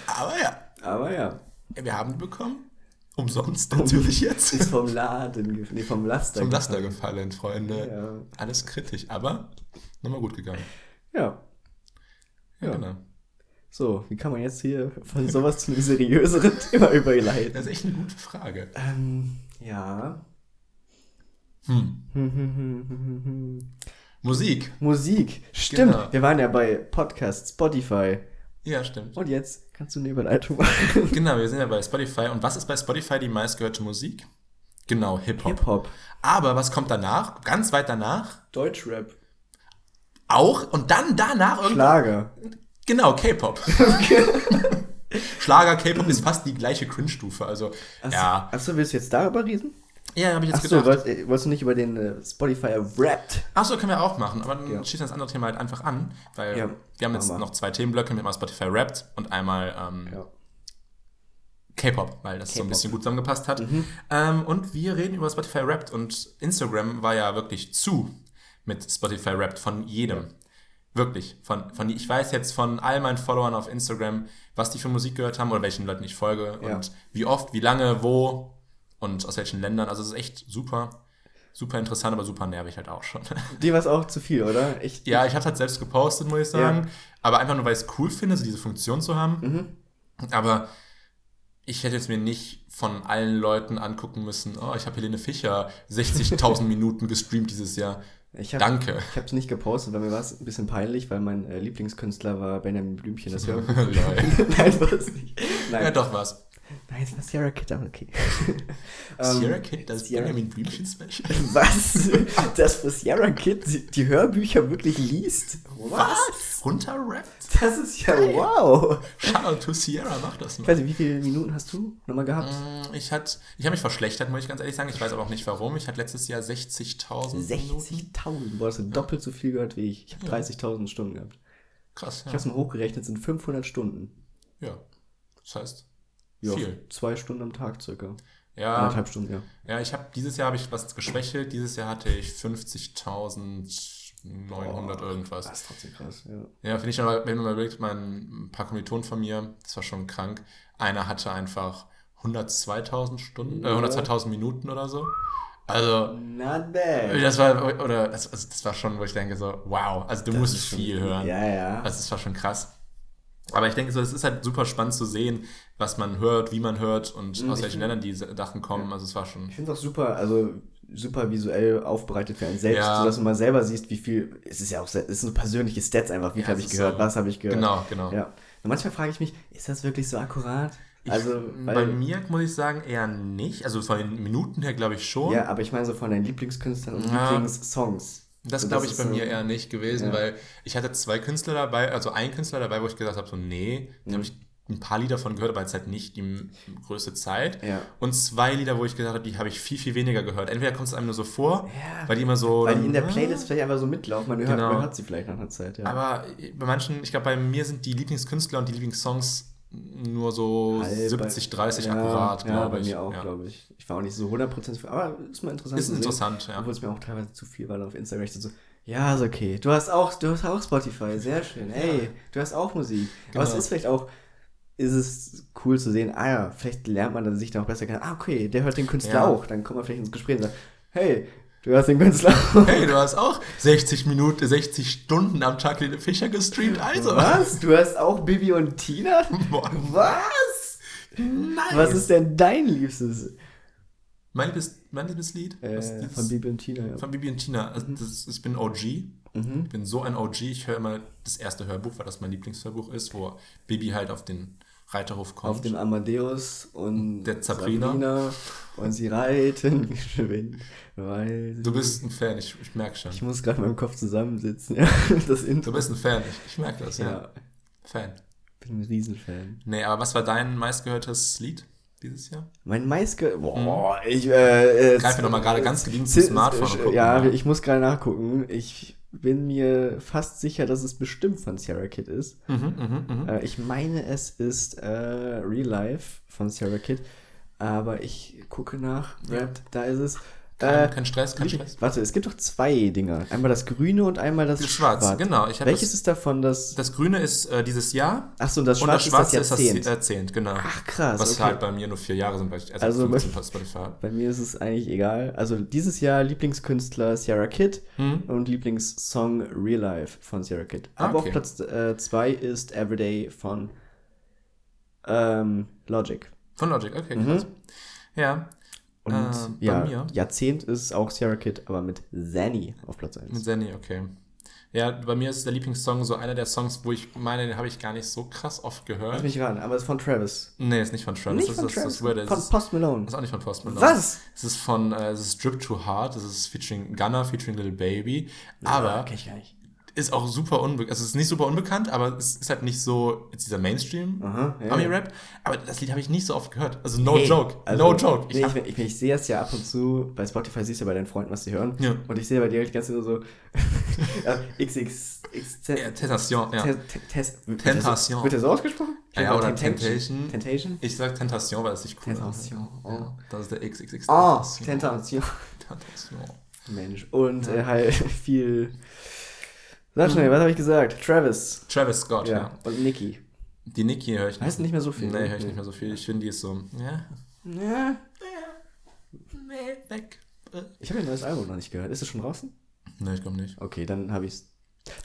Aber ja, Aber ja, wir haben die bekommen. Umsonst natürlich jetzt. ist vom Laden, nee, vom Laster. Zum Laster gefallen. gefallen, Freunde. Ja. Alles kritisch, aber nochmal gut gegangen. Ja. Ja, Ja. genau. So, wie kann man jetzt hier von sowas zu einem seriöseren Thema überleiten? Das ist echt eine gute Frage. Ähm, ja. Hm. Musik. Musik. Stimmt. Genau. Wir waren ja bei Podcast, Spotify. Ja, stimmt. Und jetzt kannst du eine Überleitung machen. Genau, wir sind ja bei Spotify. Und was ist bei Spotify die meistgehörte Musik? Genau, Hip-Hop. Hip-Hop. Aber was kommt danach? Ganz weit danach? Deutschrap. Auch. Und dann danach. Schlager. Genau, K-Pop. Schlager, K-Pop ist fast die gleiche Cringe-Stufe. Also, ja. Achso, willst du jetzt darüber reden? Ja, habe ich jetzt Achso, gedacht. wolltest, äh, wolltest du nicht über den äh, Spotify Wrapped? Achso, können wir auch machen. Aber dann Ja. schießen wir das andere Thema halt einfach an. Weil Ja, wir haben jetzt wir. noch zwei Themenblöcke. Haben einmal Spotify Wrapped und einmal ähm, Ja. K-Pop, weil das so ein bisschen gut zusammengepasst hat. Mhm. Ähm, und wir reden über Spotify Wrapped und Instagram war ja wirklich zu mit Spotify Wrapped von jedem. Wirklich. Von, von, ich weiß jetzt von all meinen Followern auf Instagram, was die für Musik gehört haben oder welchen Leuten ich folge und wie oft, wie lange, wo und aus welchen Ländern. Also es ist echt super. Super interessant, aber super nervig halt auch schon. Dir war es auch zu viel, oder? Ich, ja, ich habe halt selbst gepostet, muss ich sagen. Aber einfach nur, weil ich es cool finde, so diese Funktion zu haben. Mhm. Aber ich hätte jetzt mir nicht von allen Leuten angucken müssen, oh, ich habe Helene Fischer 60.000 Minuten gestreamt dieses Jahr. Ich hab, Danke. Ich habe es nicht gepostet, weil mir war es ein bisschen peinlich, weil mein äh, Lieblingskünstler war Benjamin Blümchen. Das. Lol. Nein, war es nicht. Nein, Ja, doch was. Nein, es war Sierra Kid, aber okay. Sierra Ähm, Kid, das Sierra- Benjamin Blümchen Special. Was? Dass für Sierra Kid die, Hörbücher wirklich liest? Was? Runterrappt? Das ist ja wow. Shoutout to Sierra, mach das Ich mal. weiß nicht, wie viele Minuten hast du nochmal gehabt? Mm, Ich, hat- ich habe mich verschlechtert, muss ich ganz ehrlich sagen. Ich weiß aber auch nicht warum. Ich hatte letztes Jahr 60.000 Minuten. 60.000. Boah, hast du doppelt so viel gehört wie ich. Ich habe 30.000 Stunden gehabt. Krass, Ich ja. habe es mal hochgerechnet, sind 500 Stunden. ja. Das heißt, Ja, Viel. Zwei Stunden am Tag circa. ja, Anderthalb Stunden, ja. Ja, ich habe dieses Jahr habe ich was geschwächelt. Dieses Jahr hatte ich 50.900 irgendwas. Das ist trotzdem krass, ja. Ja, finde ich aber, wenn man mal überlegt, mein ein paar Kommilitonen von mir, das war schon krank. Einer hatte einfach 102.000 Stunden, äh, 102.000 Minuten oder so. Also, Not bad. das war, oder, das, also das war schon, wo ich denke so, wow, also du Das musst viel hören. Ja, ja. Also das war schon krass. Aber ich denke so, es ist halt super spannend zu sehen, was man hört, wie man hört und Mhm, aus ich welchen Ländern die Sachen kommen. Also es war schon. Ich finde es auch super, also super visuell aufbereitet für einen selbst, Ja. sodass du mal selber siehst, wie viel, es ist ja auch, es sind so persönliche Stats einfach, wie Ja, viel habe es ich ist gehört, so- was habe ich gehört. Genau, genau. Ja. Und manchmal frage ich mich, ist das wirklich so akkurat? Also, ich, weil, bei mir muss ich sagen, eher nicht. Also von den Minuten her glaube ich schon. ja, aber ich meine so von deinen Lieblingskünstlern und Ja. Lieblingssongs. Das So, glaube ich bei so- mir eher nicht gewesen, Ja. weil ich hatte zwei Künstler dabei, also einen Künstler dabei, wo ich gesagt habe, so nee, Mhm. habe ich ein paar Lieder von gehört, aber jetzt halt nicht die größte Zeit. Ja. Und zwei Lieder, wo ich gesagt habe, die habe ich viel, viel weniger gehört. Entweder kommt es einem nur so vor, Ja. weil die immer so. Weil die in der Ah. Playlist vielleicht einfach so mitlaufen. Man hört, Genau. man hört sie vielleicht nach einer Zeit, ja. Aber bei manchen, ich glaube, bei mir sind die Lieblingskünstler und die Lieblingssongs nur so Halb- 70, 30 ja, akkurat, ja, glaube bei ich. mir auch, ja. glaube ich. Ich war auch nicht so 100% für, aber ist mal interessant Ist zu sehen. interessant, ja. Obwohl es mir auch teilweise zu viel war auf Instagram. Ich so, ja, ist okay. Du hast auch, du hast auch Spotify, sehr schön. Hey, du hast auch Musik. Aber es Genau. ist vielleicht auch, ist es cool zu sehen, ah ja, vielleicht lernt man dann sich dann auch besser kennen. Ah, okay, der hört den Künstler Ja. auch. Dann kommt man vielleicht ins Gespräch und sagt, hey, du hörst den Künstler. Hey, du hast auch 60 Minuten, 60 Stunden am Tag Helene Fischer gestreamt, also. Was? Du hast auch Bibi und Tina? Boah. Was? Nice. Was ist denn dein Liebstes? mein, Liebes, mein Liebeslied? Äh, von Bibi und Tina, ja. von Bibi und Tina. Also das, ich bin OG. Mhm. Ich bin so ein OG. Ich höre immer das erste Hörbuch, weil das mein Lieblingshörbuch ist, wo Bibi halt auf den Reiterhof kommt. Auf dem Amadeus und Der Sabrina. Sabrina und sie reiten geschwind, weil du bist ein Fan, ich, ich merke schon. Ich muss gerade in meinem Kopf zusammensitzen, ja. Das Intro. Du bist ein Fan, ich, ich merke das, ja. ja. Fan. Bin ein Riesenfan. Nee, aber was war dein meistgehörtes Lied dieses Jahr? Mein meistge... Boah, ich... Äh, äh, Greif mir doch mal gerade ganz gediegen zum Smartphone gucken Ja, mal. ich muss gerade nachgucken. Ich bin mir fast sicher, dass es bestimmt von Sierra Kid ist. Mhm, mhm, mhm. Äh, ich meine, es ist äh, Real Life von Sierra Kid. Aber ich gucke nach. Ja. Da ist es. Kein, Äh, kein Stress, kein Stress. Warte, es gibt doch zwei Dinger. Einmal das Grüne und einmal das Das Schwarz, genau. Ich hab Welches das, ist davon das... das Grüne ist äh, dieses Jahr Achso, und das und das Schwarze ist Schwarze das ist Jahrzehnt. das Jahrzehnt, genau. Ach, krass. Was okay. halt bei mir nur vier Jahre sind, weil ich Also also bei- 15 bei mir ist es eigentlich egal. Also dieses Jahr Lieblingskünstler Sierra Kid Mhm. und Lieblingssong Real Life von Sierra Kid. Ah, Aber okay. auf Platz 2 ist Everyday von ähm, Logic. Von Logic, okay, Mhm. krass. Ja. Und Äh, bei ja, mir? Jahrzehnt ist auch Sierra Kid, aber mit Zanny auf Platz 1. Mit Zenny, okay. Ja, bei mir ist der Lieblingssong so einer der Songs, wo ich meine, den habe ich gar nicht so krass oft Lass gehört. mich ran, aber es ist von Travis. Nee, ist nicht von Travis. Nicht das von ist Travis, das Weirde. von Das ist, Post Malone. das ist auch nicht von Post Malone. Was? Es ist von, äh, es ist Drip Too Hard, das ist featuring Gunner, featuring Little Baby. Aber kenn ich gar nicht. Ist auch super unbekannt. Also es ist nicht super unbekannt, aber es ist halt nicht so jetzt dieser Mainstream Aha, ja. Ami-Rap. Aber das Lied habe ich nicht so oft gehört. Also no Hey, joke. also, no joke. Ich, nee, hab- ich, ich, ich sehe es ja ab und zu, bei Spotify siehst du ja bei deinen Freunden, was sie hören. Ja. Und ich sehe bei dir halt die ganze Zeit nur so XX, ja, Tentation, ja. Tentation. Wird das so ausgesprochen? Ja, oder Tentation. Tentation. Ich sag Tentation, weil das nicht cool Tentation, ist. oh. Das ist der XXX. Oh, Tentation. Tentation. Mensch. Und äh, halt viel. Sag schnell, was habe ich gesagt? Travis. Travis Scott, ja. Ja. Und Nicki. Die Nicki höre ich Weißt du nicht mehr so viel? Nee, höre ich nicht mehr so viel. Ich finde, die ist so, ja. Ja. Nee, weg. Ich habe ihr neues Album noch nicht gehört. Ist es schon draußen? Nee, ich glaube nicht. Okay, dann habe ich's.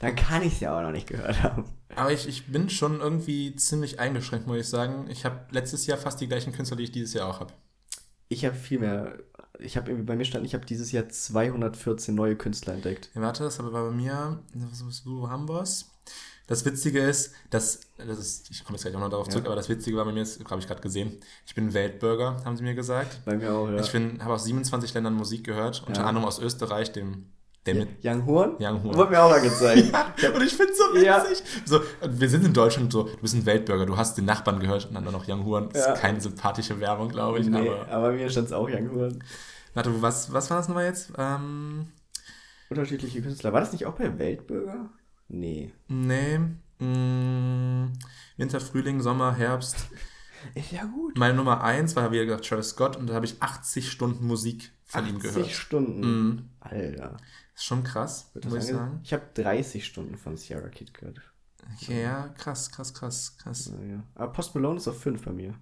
Dann kann ich es ja auch noch nicht gehört haben. Aber ich, ich bin schon irgendwie ziemlich eingeschränkt, muss ich sagen. Ich habe letztes Jahr fast die gleichen Künstler, die ich dieses Jahr auch habe. Ich habe viel mehr. Ich habe irgendwie bei mir stand, ich habe dieses Jahr 214 neue Künstler entdeckt. Ja, warte, das aber war bei mir, was, was, wo haben wir's? Das Witzige ist, dass, das ist, ich komme jetzt gleich auch noch darauf Ja. zurück, aber das Witzige war bei mir, das habe ich gerade gesehen, ich bin Weltbürger, haben sie mir gesagt. Bei mir auch, ja. Ich habe aus 27 Ländern Musik gehört, unter Ja. anderem aus Österreich, dem, dem mit Young Horn? Young Horn. Wurde mir auch mal gezeigt. Ja, und ich finde es so Ja. witzig. So, und wir sind in Deutschland so, du bist ein Weltbürger, du hast den Nachbarn gehört und dann noch Young Horn. Das Ja. ist keine sympathische Werbung, glaube ich. nee, Aber, aber mir stand es auch Young Horn. warte, was, was war das nochmal jetzt? Ähm, Unterschiedliche Künstler. War das nicht auch bei Weltbürger? Nee. nee. Mh, Winter, Frühling, Sommer, Herbst. Ist ja gut. Meine Nummer 1 war, wie gesagt, Travis Scott und da habe ich 80 Stunden Musik von ihm 80 gehört. Stunden. Mhm. Alter. Schon krass, muss ich sagen. Ich habe 30 Stunden von Sierra Kid gehört. Okay, ja, krass, krass, krass, krass. Ja, ja. Aber Post Malone ist auf 5 bei mir.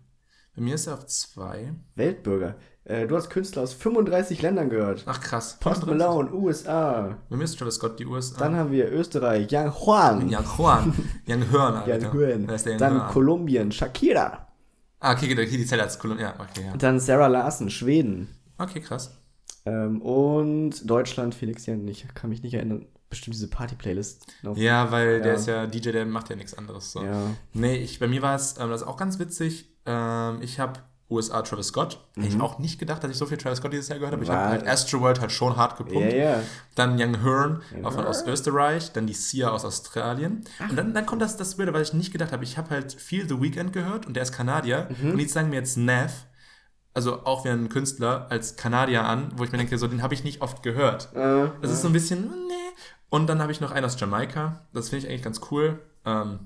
Bei mir ist er auf 2. Weltbürger. Äh, du hast Künstler aus 35 Ländern gehört. Ach krass. Post Malone, USA. Bei mir ist Travis Scott die USA. Dann haben wir Österreich, Young Juan. Young Juan. Wer ist der Young Dann Horn? Kolumbien, Shakira. Ah, okay, okay, die Zelle als Kolumbien. Ja, okay, ja. Dann Sarah Larsen, Schweden. Okay, krass. Ähm, und Deutschland, Felix Jan. Ich kann mich nicht erinnern. Bestimmt diese Party-Playlist. Ja, weil der Ja. ist ja DJ, der macht ja nichts anderes. So. Ja. Nee, ich, bei mir war es, ähm, das ist auch ganz witzig. Ähm, ich habe USA Travis Scott. Hätte ich auch nicht gedacht, dass ich so viel Travis Scott dieses Jahr gehört habe. Ich habe halt Astroworld halt schon hart gepumpt. Ja, ja. Dann Young Hearn auch von aus Österreich, dann die Sia aus Australien. Und dann, dann kommt das, das Weirde, weil ich nicht gedacht habe. Ich habe halt viel The Weeknd gehört und der ist Kanadier. Mhm. Und die sagen mir jetzt Nav, also auch wie ein Künstler, als Kanadier an, wo ich mir denke, so den habe ich nicht oft gehört. Äh, Das ist so ein bisschen, nee. Und dann habe ich noch einen aus Jamaika. Das finde ich eigentlich ganz cool. Ähm,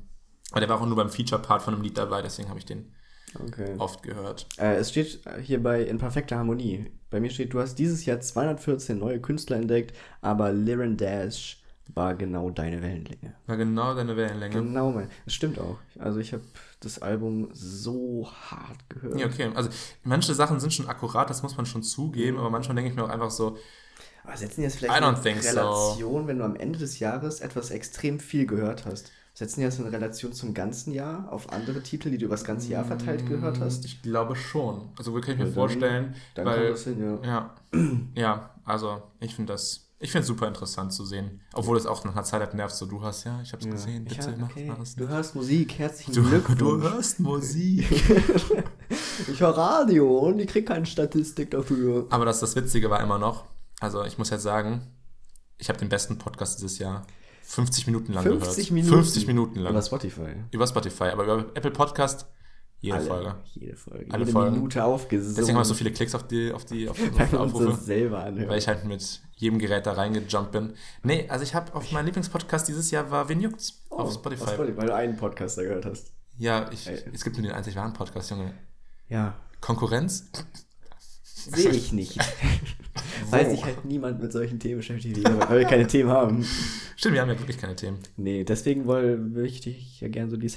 aber der war auch nur beim Feature-Part von einem Lied dabei, deswegen habe ich den okay. oft gehört. Äh, es steht hier bei In perfekter Harmonie. Bei mir steht, du hast dieses Jahr 214 neue Künstler entdeckt, aber Liren Dash war genau deine Wellenlänge. War genau deine Wellenlänge. Genau, mein. Das stimmt auch. Also ich habe das Album so hart gehört. Ja, okay. Also manche Sachen sind schon akkurat, das muss man schon zugeben, aber manchmal denke ich mir auch einfach so, Aber setzen die jetzt vielleicht in think so. Relation, wenn du am Ende des Jahres etwas extrem viel gehört hast? Setzen die das in Relation zum ganzen Jahr auf andere Titel, die du über das ganze Jahr verteilt gehört hast? ich glaube schon. Also kann ich mir dann- vorstellen, Dann weil das hin, ja. ja, ja, also ich finde das, ich finde es super interessant zu sehen, obwohl es auch nach einer Zeit halt nervt, so du hast ja, ich habe es gesehen, Ich bitte hab- mach okay. was. Du hörst Musik, herzlichen Du, Glückwunsch. du hörst Musik. Ich höre Radio und ich krieg keine Statistik dafür. Aber das, das Witzige war immer noch, also ich muss jetzt sagen, ich habe den besten Podcast dieses Jahr 50 Minuten lang 50 gehört. Minuten. 50 Minuten lang. Über Spotify. Über Spotify, aber über Apple Podcast jede Alle, Folge. Jede Folge. Alle jede Folgen. Minute aufgesungen. Deswegen haben wir so viele Klicks auf die, auf die, auf die, auf Aufrufe. das selber anhören. Weil ich halt mit jedem Gerät da reingejumpt bin. Nee, also ich habe auf meinem Lieblingspodcast dieses Jahr war Wen juckt's? Oh, auf Spotify. Weil du einen Podcaster gehört hast. Ja, ich, Ey. es gibt nur den einzig wahren Podcast, Junge. Ja. Konkurrenz? Sehe ich nicht. Weil sich halt niemand mit solchen Themen beschäftigt, weil wir keine Themen haben. Stimmt, wir haben ja wirklich keine Themen. Nee, deswegen möchte ich ja gerne so die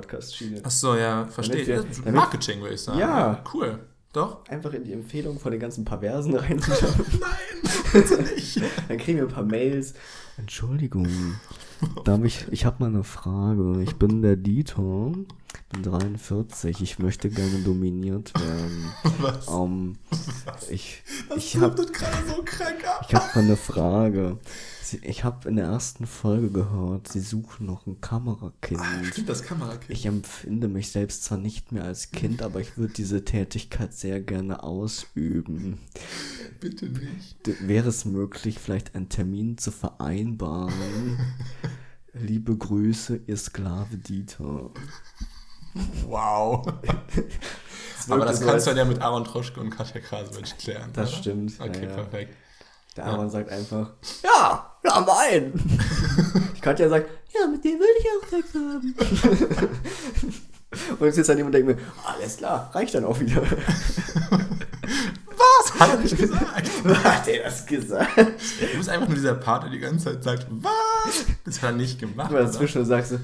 Sex-Podcast-Schiene. Ach so, ja, verstehe. Wir- Marketing, würde ich sagen. Ja. Cool. Doch? Einfach in die Empfehlung von den ganzen Perversen reinzuschauen. Nein, bitte nicht. Dann kriegen wir ein paar Mails. Entschuldigung, darf ich, ich habe mal eine Frage. Ich bin der Dieter, 43, ich möchte gerne dominiert werden. Was? Ähm, ich Das ich habe das gerade so krank ab. ich hab mal eine Frage. Sie- Ich habe in der ersten Folge gehört, Sie suchen noch ein Kamerakind. Stimmt, das Kamerakind. Ich empfinde mich selbst zwar nicht mehr als Kind, aber ich würde diese Tätigkeit sehr gerne ausüben. Bitte nicht. D- Wäre es möglich, vielleicht einen Termin zu vereinbaren? Liebe Grüße, Ihr Sklave Dieter. Wow. Es Aber das so, kannst du dann ja mit Aaron Troschke und Katja Krasowitsch klären. Das oder? stimmt, Okay, ja, ja. perfekt. Der Aaron sagt einfach, ja, ja, mein. Die Katja sagt, ja, mit dem würde ich auch Sex haben. Und jetzt sitzt dann jemand und denkt mir, alles klar, reicht dann auch wieder. Was? Hat er nicht gesagt? Hat er das gesagt? Du bist einfach nur dieser Part, der die ganze Zeit sagt, was? Das hat er nicht gemacht. Aber dazwischen sagst du,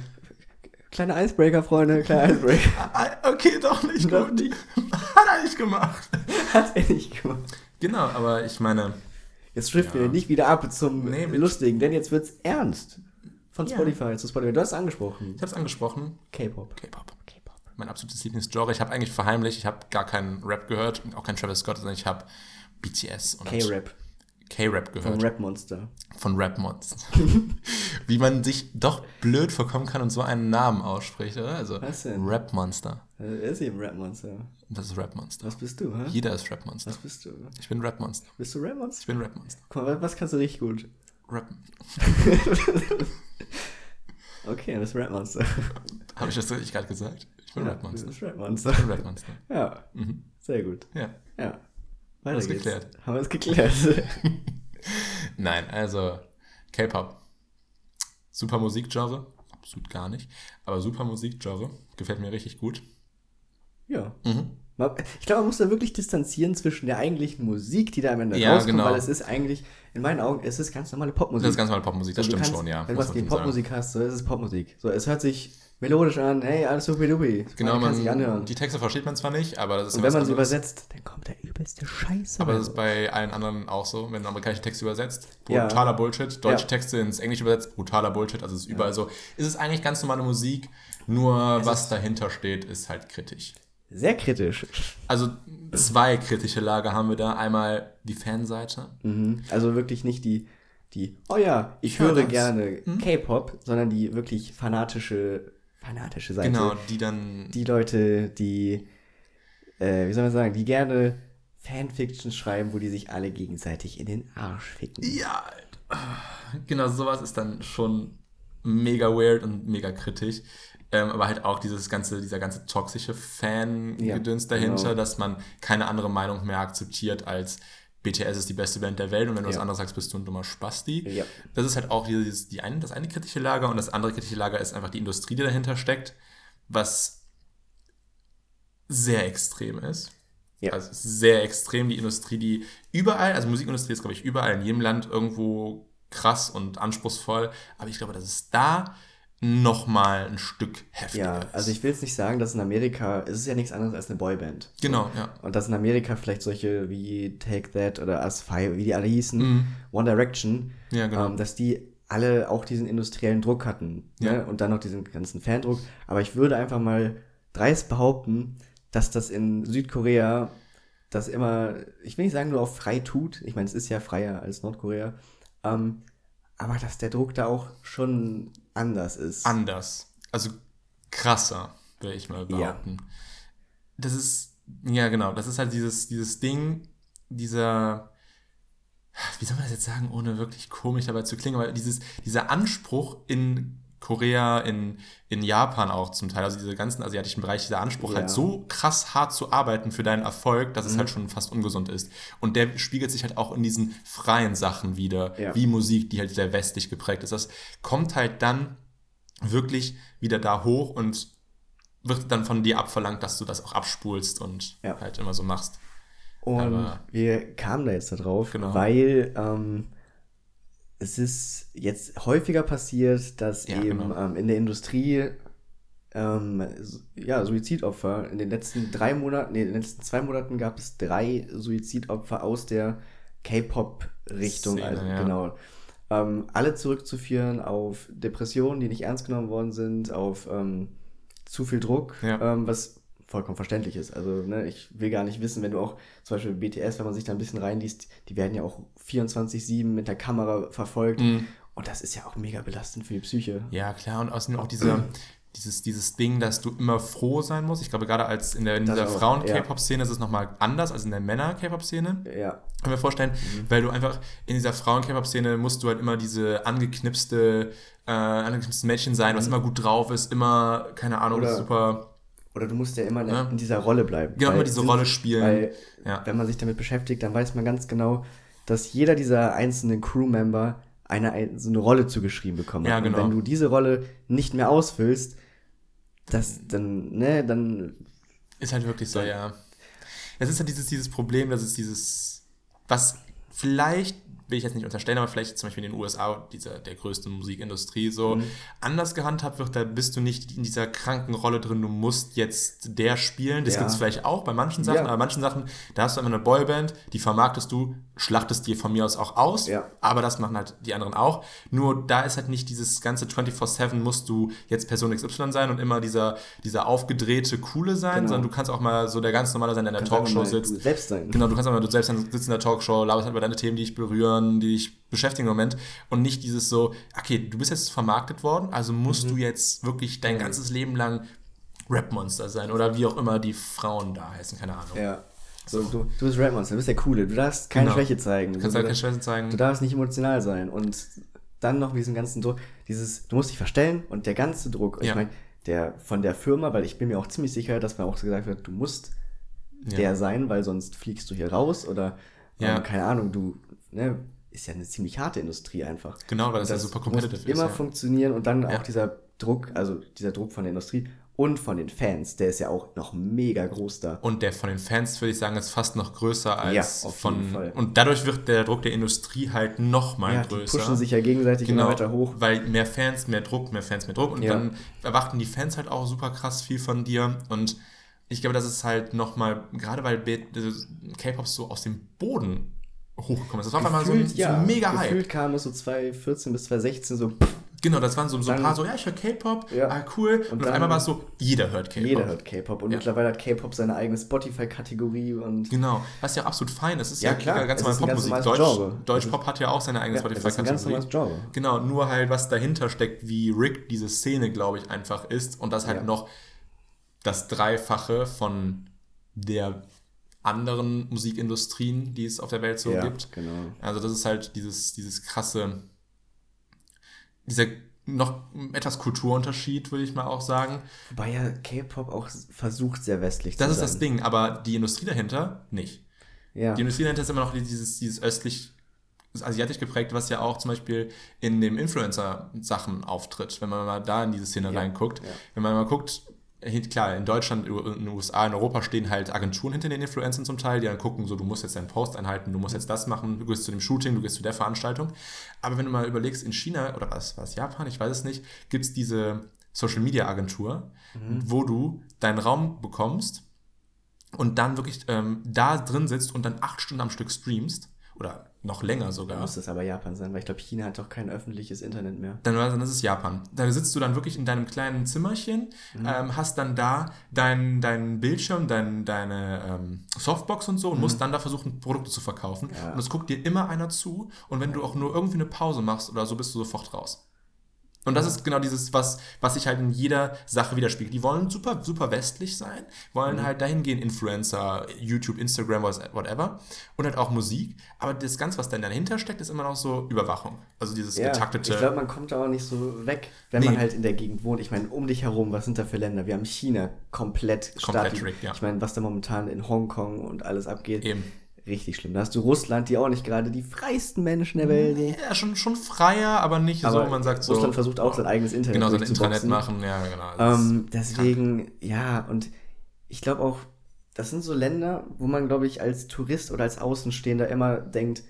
kleine Icebreaker, Freunde, kleine Icebreaker. Ah, Okay, doch nicht Doch gut. Hat er nicht gemacht. Hat er nicht gemacht. Genau, aber ich meine, Jetzt driften Ja. wir nicht wieder ab zum Nee, Lustigen, denn jetzt wird's ernst. Von Ja. Spotify zu Spotify. Du hast es angesprochen. ich habe es angesprochen, K-Pop. K-Pop. Mein absolutes Lieblingsgenre. Ich habe eigentlich verheimlicht, ich habe gar keinen Rap gehört, auch keinen Travis Scott, sondern ich habe BTS und K-Rap. K-Rap gehört. Rap-Monster. Von Rap-Mods. Wie man sich doch blöd vorkommen kann und so einen Namen ausspricht, oder? Also Was denn? Rap-Monster. Er ist eben Rap-Monster. Das ist Rap-Monster. Was bist du, hä? Jeder ist Rap-Monster. Was bist du? Ich bin Rap-Monster. Bist du Rap-Monster? Ich bin Rap-Monster. Guck mal, was kannst du richtig gut? Rap. Okay, das ist Rap-Monster. Habe ich das richtig gerade gesagt? Ich bin Ja, Rap-Monster. Das ist Ich Rap-Monster. bin Rap-Monster. Ja, Mhm. sehr gut. Ja. Ja. Weiter wir es geht's. geklärt. Haben wir es geklärt. Nein, also K-Pop. Super Musikgenre. Absolut gar nicht. Aber super Musikgenre. Gefällt mir richtig gut. ja. Mhm. Ich glaube, man muss da wirklich distanzieren zwischen der eigentlichen Musik, die da am Ende Ja, rauskommt, genau. weil es ist eigentlich, in meinen Augen, es ist ganz normale Popmusik. Das ist ganz normale Popmusik, das So, du stimmt kannst- schon, ja. Wenn du was gegen schon sagen. Popmusik hast, so ist es Popmusik. So, es hört sich melodisch an, hey, alles supi-dupi. Genau, man kann sich man, anhören. die Texte versteht man zwar nicht, aber das ist Und ja wenn man sie übersetzt, dann kommt der übelste Scheiße. Aber das ist bei allen anderen auch so, wenn du amerikanische Texte übersetzt. Ja. Brutaler Bullshit. Deutsche Ja. Texte ins Englische übersetzt, brutaler Bullshit. Also es ist überall so. Ist es eigentlich ganz normale Musik, nur was dahinter steht, ist halt kritisch. Sehr kritisch. Also zwei kritische Lager haben wir da. Einmal die Fanseite. Mhm. Also wirklich nicht die, die, oh ja, ich höre höre das. gerne K-Pop, sondern die wirklich fanatische, fanatische Seite. Genau, die dann. Die Leute, die äh, wie soll man sagen, die gerne Fanfiction schreiben, wo die sich alle gegenseitig in den Arsch ficken. Ja, genau, sowas ist dann schon mega weird und mega kritisch. Ähm, aber halt auch dieses ganze, dieser ganze toxische Fan-Gedöns Ja, dahinter, genau. dass man keine andere Meinung mehr akzeptiert als BTS ist die beste Band der Welt und wenn du was Ja. anderes sagst, bist du ein dummer Spasti. Ja. Das ist halt auch dieses, die eine, das eine kritische Lager und das andere kritische Lager ist einfach die Industrie, die dahinter steckt, was sehr extrem ist. Ja. Also sehr extrem die Industrie, die überall, also Musikindustrie ist, glaube ich, überall in jedem Land irgendwo krass und anspruchsvoll, aber ich glaube, dass es da noch mal ein Stück heftiger Ja, also ich will jetzt nicht sagen, dass in Amerika, es ist ja nichts anderes als eine Boyband. genau, ja. Und dass in Amerika vielleicht solche wie Take That oder Us Five, wie die alle hießen, Mhm. One Direction, Ja, genau. ähm, dass die alle auch diesen industriellen Druck hatten. Ja. Ne? Und dann noch diesen ganzen Fandruck. Aber ich würde einfach mal dreist behaupten, dass das in Südkorea das immer, ich will nicht sagen nur auf frei tut, ich meine, es ist ja freier als Nordkorea, ähm, aber dass der Druck da auch schon anders ist. anders. Also krasser, würde ich mal Ja. behaupten. Das ist, ja genau, das ist halt dieses, dieses Ding, dieser, wie soll man das jetzt sagen, ohne wirklich komisch dabei zu klingen, aber dieses, dieser Anspruch in Korea, in, in Japan auch zum Teil, also diese ganzen asiatischen Bereiche, dieser Anspruch Ja. halt so krass hart zu arbeiten für deinen Erfolg, dass es Mhm. halt schon fast ungesund ist. Und der spiegelt sich halt auch in diesen freien Sachen wieder, Ja. wie Musik, die halt sehr westlich geprägt ist. Das kommt halt dann wirklich wieder da hoch und wird dann von dir abverlangt, dass du das auch abspulst und Ja. halt immer so machst. Und Aber- wir kamen da jetzt da drauf, Genau. weil ähm, es ist jetzt häufiger passiert, dass Ja, eben genau. ähm, in der Industrie ähm, ja, Suizidopfer in den letzten drei Monaten, nee, in den letzten zwei Monaten gab es drei Suizidopfer aus der K-Pop-Richtung, also ja. genau. Ähm, alle zurückzuführen auf Depressionen, die nicht ernst genommen worden sind, auf ähm, zu viel Druck, Ja. ähm, was vollkommen verständlich ist. Also, ne, ich will gar nicht wissen, wenn du auch zum Beispiel BTS, wenn man sich da ein bisschen reinliest, die werden ja auch 24-7 mit der Kamera verfolgt. Mhm. Und das ist ja auch mega belastend für die Psyche. Ja, klar, und außerdem auch dieser, dieses, dieses Ding, dass du immer froh sein musst. Ich glaube, gerade als in, der, in dieser Frauen-K-Pop-Szene ist es nochmal anders als in der Männer-K-Pop-Szene. Ja, Kann mir vorstellen, weil du einfach in dieser Frauen-K-Pop-Szene musst du halt immer diese angeknipste, äh, angeknipste Mädchen sein, was immer gut drauf ist, immer, keine Ahnung, Mhm. Oder- super, oder du musst ja immer in, Ja. in dieser Rolle bleiben. genau, immer diese sind- Rolle spielen. Weil, ja. wenn man sich damit beschäftigt, dann weiß man ganz genau, dass jeder dieser einzelnen Crewmember eine, ein- so eine Rolle zugeschrieben bekommen Ja, hat. genau. Und wenn du diese Rolle nicht mehr ausfüllst, das, dann, ne, dann Ist halt wirklich so, ja. Es ist halt dieses, dieses Problem, dass es dieses, was vielleicht, will ich jetzt nicht unterstellen, aber vielleicht zum Beispiel in den USA, dieser, der größte Musikindustrie, so Mhm. anders gehandhabt wird, da bist du nicht in dieser kranken Rolle drin, du musst jetzt der spielen. Das Ja. gibt es vielleicht auch bei manchen Sachen, Ja. aber bei manchen Sachen, da hast du einfach eine Boyband, die vermarktest du, schlachtest dir von mir aus auch aus, Ja. aber das machen halt die anderen auch. Nur da ist halt nicht dieses ganze 24-7 musst du jetzt Person XY sein und immer dieser, dieser aufgedrehte, coole sein, Genau. sondern du kannst auch mal so der ganz normale sein, der in der Talkshow mal sitzt. du selbst sein. Genau, du kannst aber du selbst sitzt in der Talkshow, laberst halt über deine Themen, die dich berühren, die dich beschäftigen im Moment und nicht dieses so, okay, du bist jetzt vermarktet worden, also musst Mhm. du jetzt wirklich dein ganzes Leben lang Rap-Monster sein oder wie auch immer die Frauen da heißen, keine Ahnung. Ja. So, du, du bist Rapmonster, du bist der Coole, du darfst keine Genau. Schwäche zeigen. Du kannst halt keine Schwäche zeigen. du darfst nicht emotional sein. Und dann noch mit diesem ganzen Druck, dieses, du musst dich verstellen und der ganze Druck, ich Ja. meine, der von der Firma, weil ich bin mir auch ziemlich sicher, dass mir auch so gesagt wird, du musst Ja. der sein, weil sonst fliegst du hier raus oder Ja. ähm, keine Ahnung, du, ne, ist ja eine ziemlich harte Industrie einfach. Genau, weil das, Und ja super competitive immer ist. Ja. funktionieren und dann auch dieser Druck, also dieser Druck von der Industrie und von den Fans, der ist ja auch noch mega groß da. Und der von den Fans, würde ich sagen, ist fast noch größer als Ja, von. Und dadurch wird der Druck der Industrie halt noch mal Ja, die größer. pushen sich ja gegenseitig genau, immer weiter hoch. Weil mehr Fans, mehr Druck, mehr Fans, mehr Druck. Und Ja. dann erwarten die Fans halt auch super krass viel von dir. Und ich glaube, das ist halt nochmal, gerade weil äh, K-Pop so aus dem Boden hochgekommen ist. Das war auf einmal so ein, so ein mega Hype. Gefühlt kam es so 2014 bis 2016 so, pff, Genau, das waren so, so ein paar so, ja, ich höre K-Pop, Ja. ah, cool. Und, Und auf dann- einmal war es so, jeder hört K-Pop. jeder hört K-Pop. Und Ja. mittlerweile hat K-Pop seine eigene Spotify-Kategorie und Genau, was ja absolut fein ist. Es ist Ja, ja, klar, ganz normale ganz Popmusik. Deutsch, Genre. Deutschpop hat ja auch seine eigene ja, es ist ein ganz Spotify-Kategorie. normales Genre. Genau, nur halt, was dahinter steckt, wie Rick diese Szene, glaube ich, einfach ist. Und das halt noch das Dreifache von der anderen Musikindustrien, die es auf der Welt so Ja, gibt. genau. Also das ist halt dieses, dieses krasse, dieser noch etwas Kulturunterschied, würde ich mal auch sagen. Wobei ja K-Pop auch versucht, sehr westlich Das zu ist sein. das Ding, aber die Industrie dahinter nicht. Ja. Die Industrie dahinter ist immer noch dieses, dieses östlich, das asiatisch geprägt, was ja auch zum Beispiel in dem Influencer-Sachen auftritt, wenn man mal da in diese Szene Ja, reinguckt. ja. Wenn man mal guckt, klar, in Deutschland, in den USA, in Europa stehen halt Agenturen hinter den Influencern zum Teil, die dann gucken, so, du musst jetzt deinen Post einhalten, du musst jetzt das machen, du gehst zu dem Shooting, du gehst zu der Veranstaltung. Aber wenn du mal überlegst, in China, oder was, was Japan, ich weiß es nicht, gibt es diese Social-Media-Agentur, Mhm. wo du deinen Raum bekommst und dann wirklich ähm, da drin sitzt und dann acht Stunden am Stück streamst oder noch länger sogar. muss das aber Japan sein, weil ich glaube, China hat doch kein öffentliches Internet mehr. Dann, dann ist es Japan. Da sitzt du dann wirklich in deinem kleinen Zimmerchen, ähm, hast dann da deinen dein Bildschirm, dein, deine ähm, Softbox und so und musst dann da versuchen, Produkte zu verkaufen. Ja. Und es guckt dir immer einer zu und wenn du auch nur irgendwie eine Pause machst oder so, bist du sofort raus. Und das ist genau dieses, was, was sich halt in jeder Sache widerspiegelt. Die wollen super, super westlich sein, wollen halt dahin gehen, Influencer, YouTube, Instagram, was- whatever. Und halt auch Musik. Aber das Ganze, was dann dahinter steckt, ist immer noch so Überwachung. Also dieses Ja, getaktete. ich glaube, man kommt da auch nicht so weg, wenn Nee. man halt in der Gegend wohnt. Ich meine, um dich herum, was sind da für Länder? Wir haben China komplett Komplett staatlich. rigged, ja. Ich meine, was da momentan in Hongkong und alles abgeht, Eben. Richtig schlimm. Da hast du Russland, die auch nicht gerade die freisten Menschen der Welt sind. Ja, schon, schon freier, aber nicht Aber so, man sagt so. Russland versucht auch sein eigenes Internet Genau, sein. Intranet machen, ja, genau. Ähm, deswegen, ja, und ich glaube auch, das sind so Länder, wo man, glaube ich, als Tourist oder als Außenstehender immer denkt,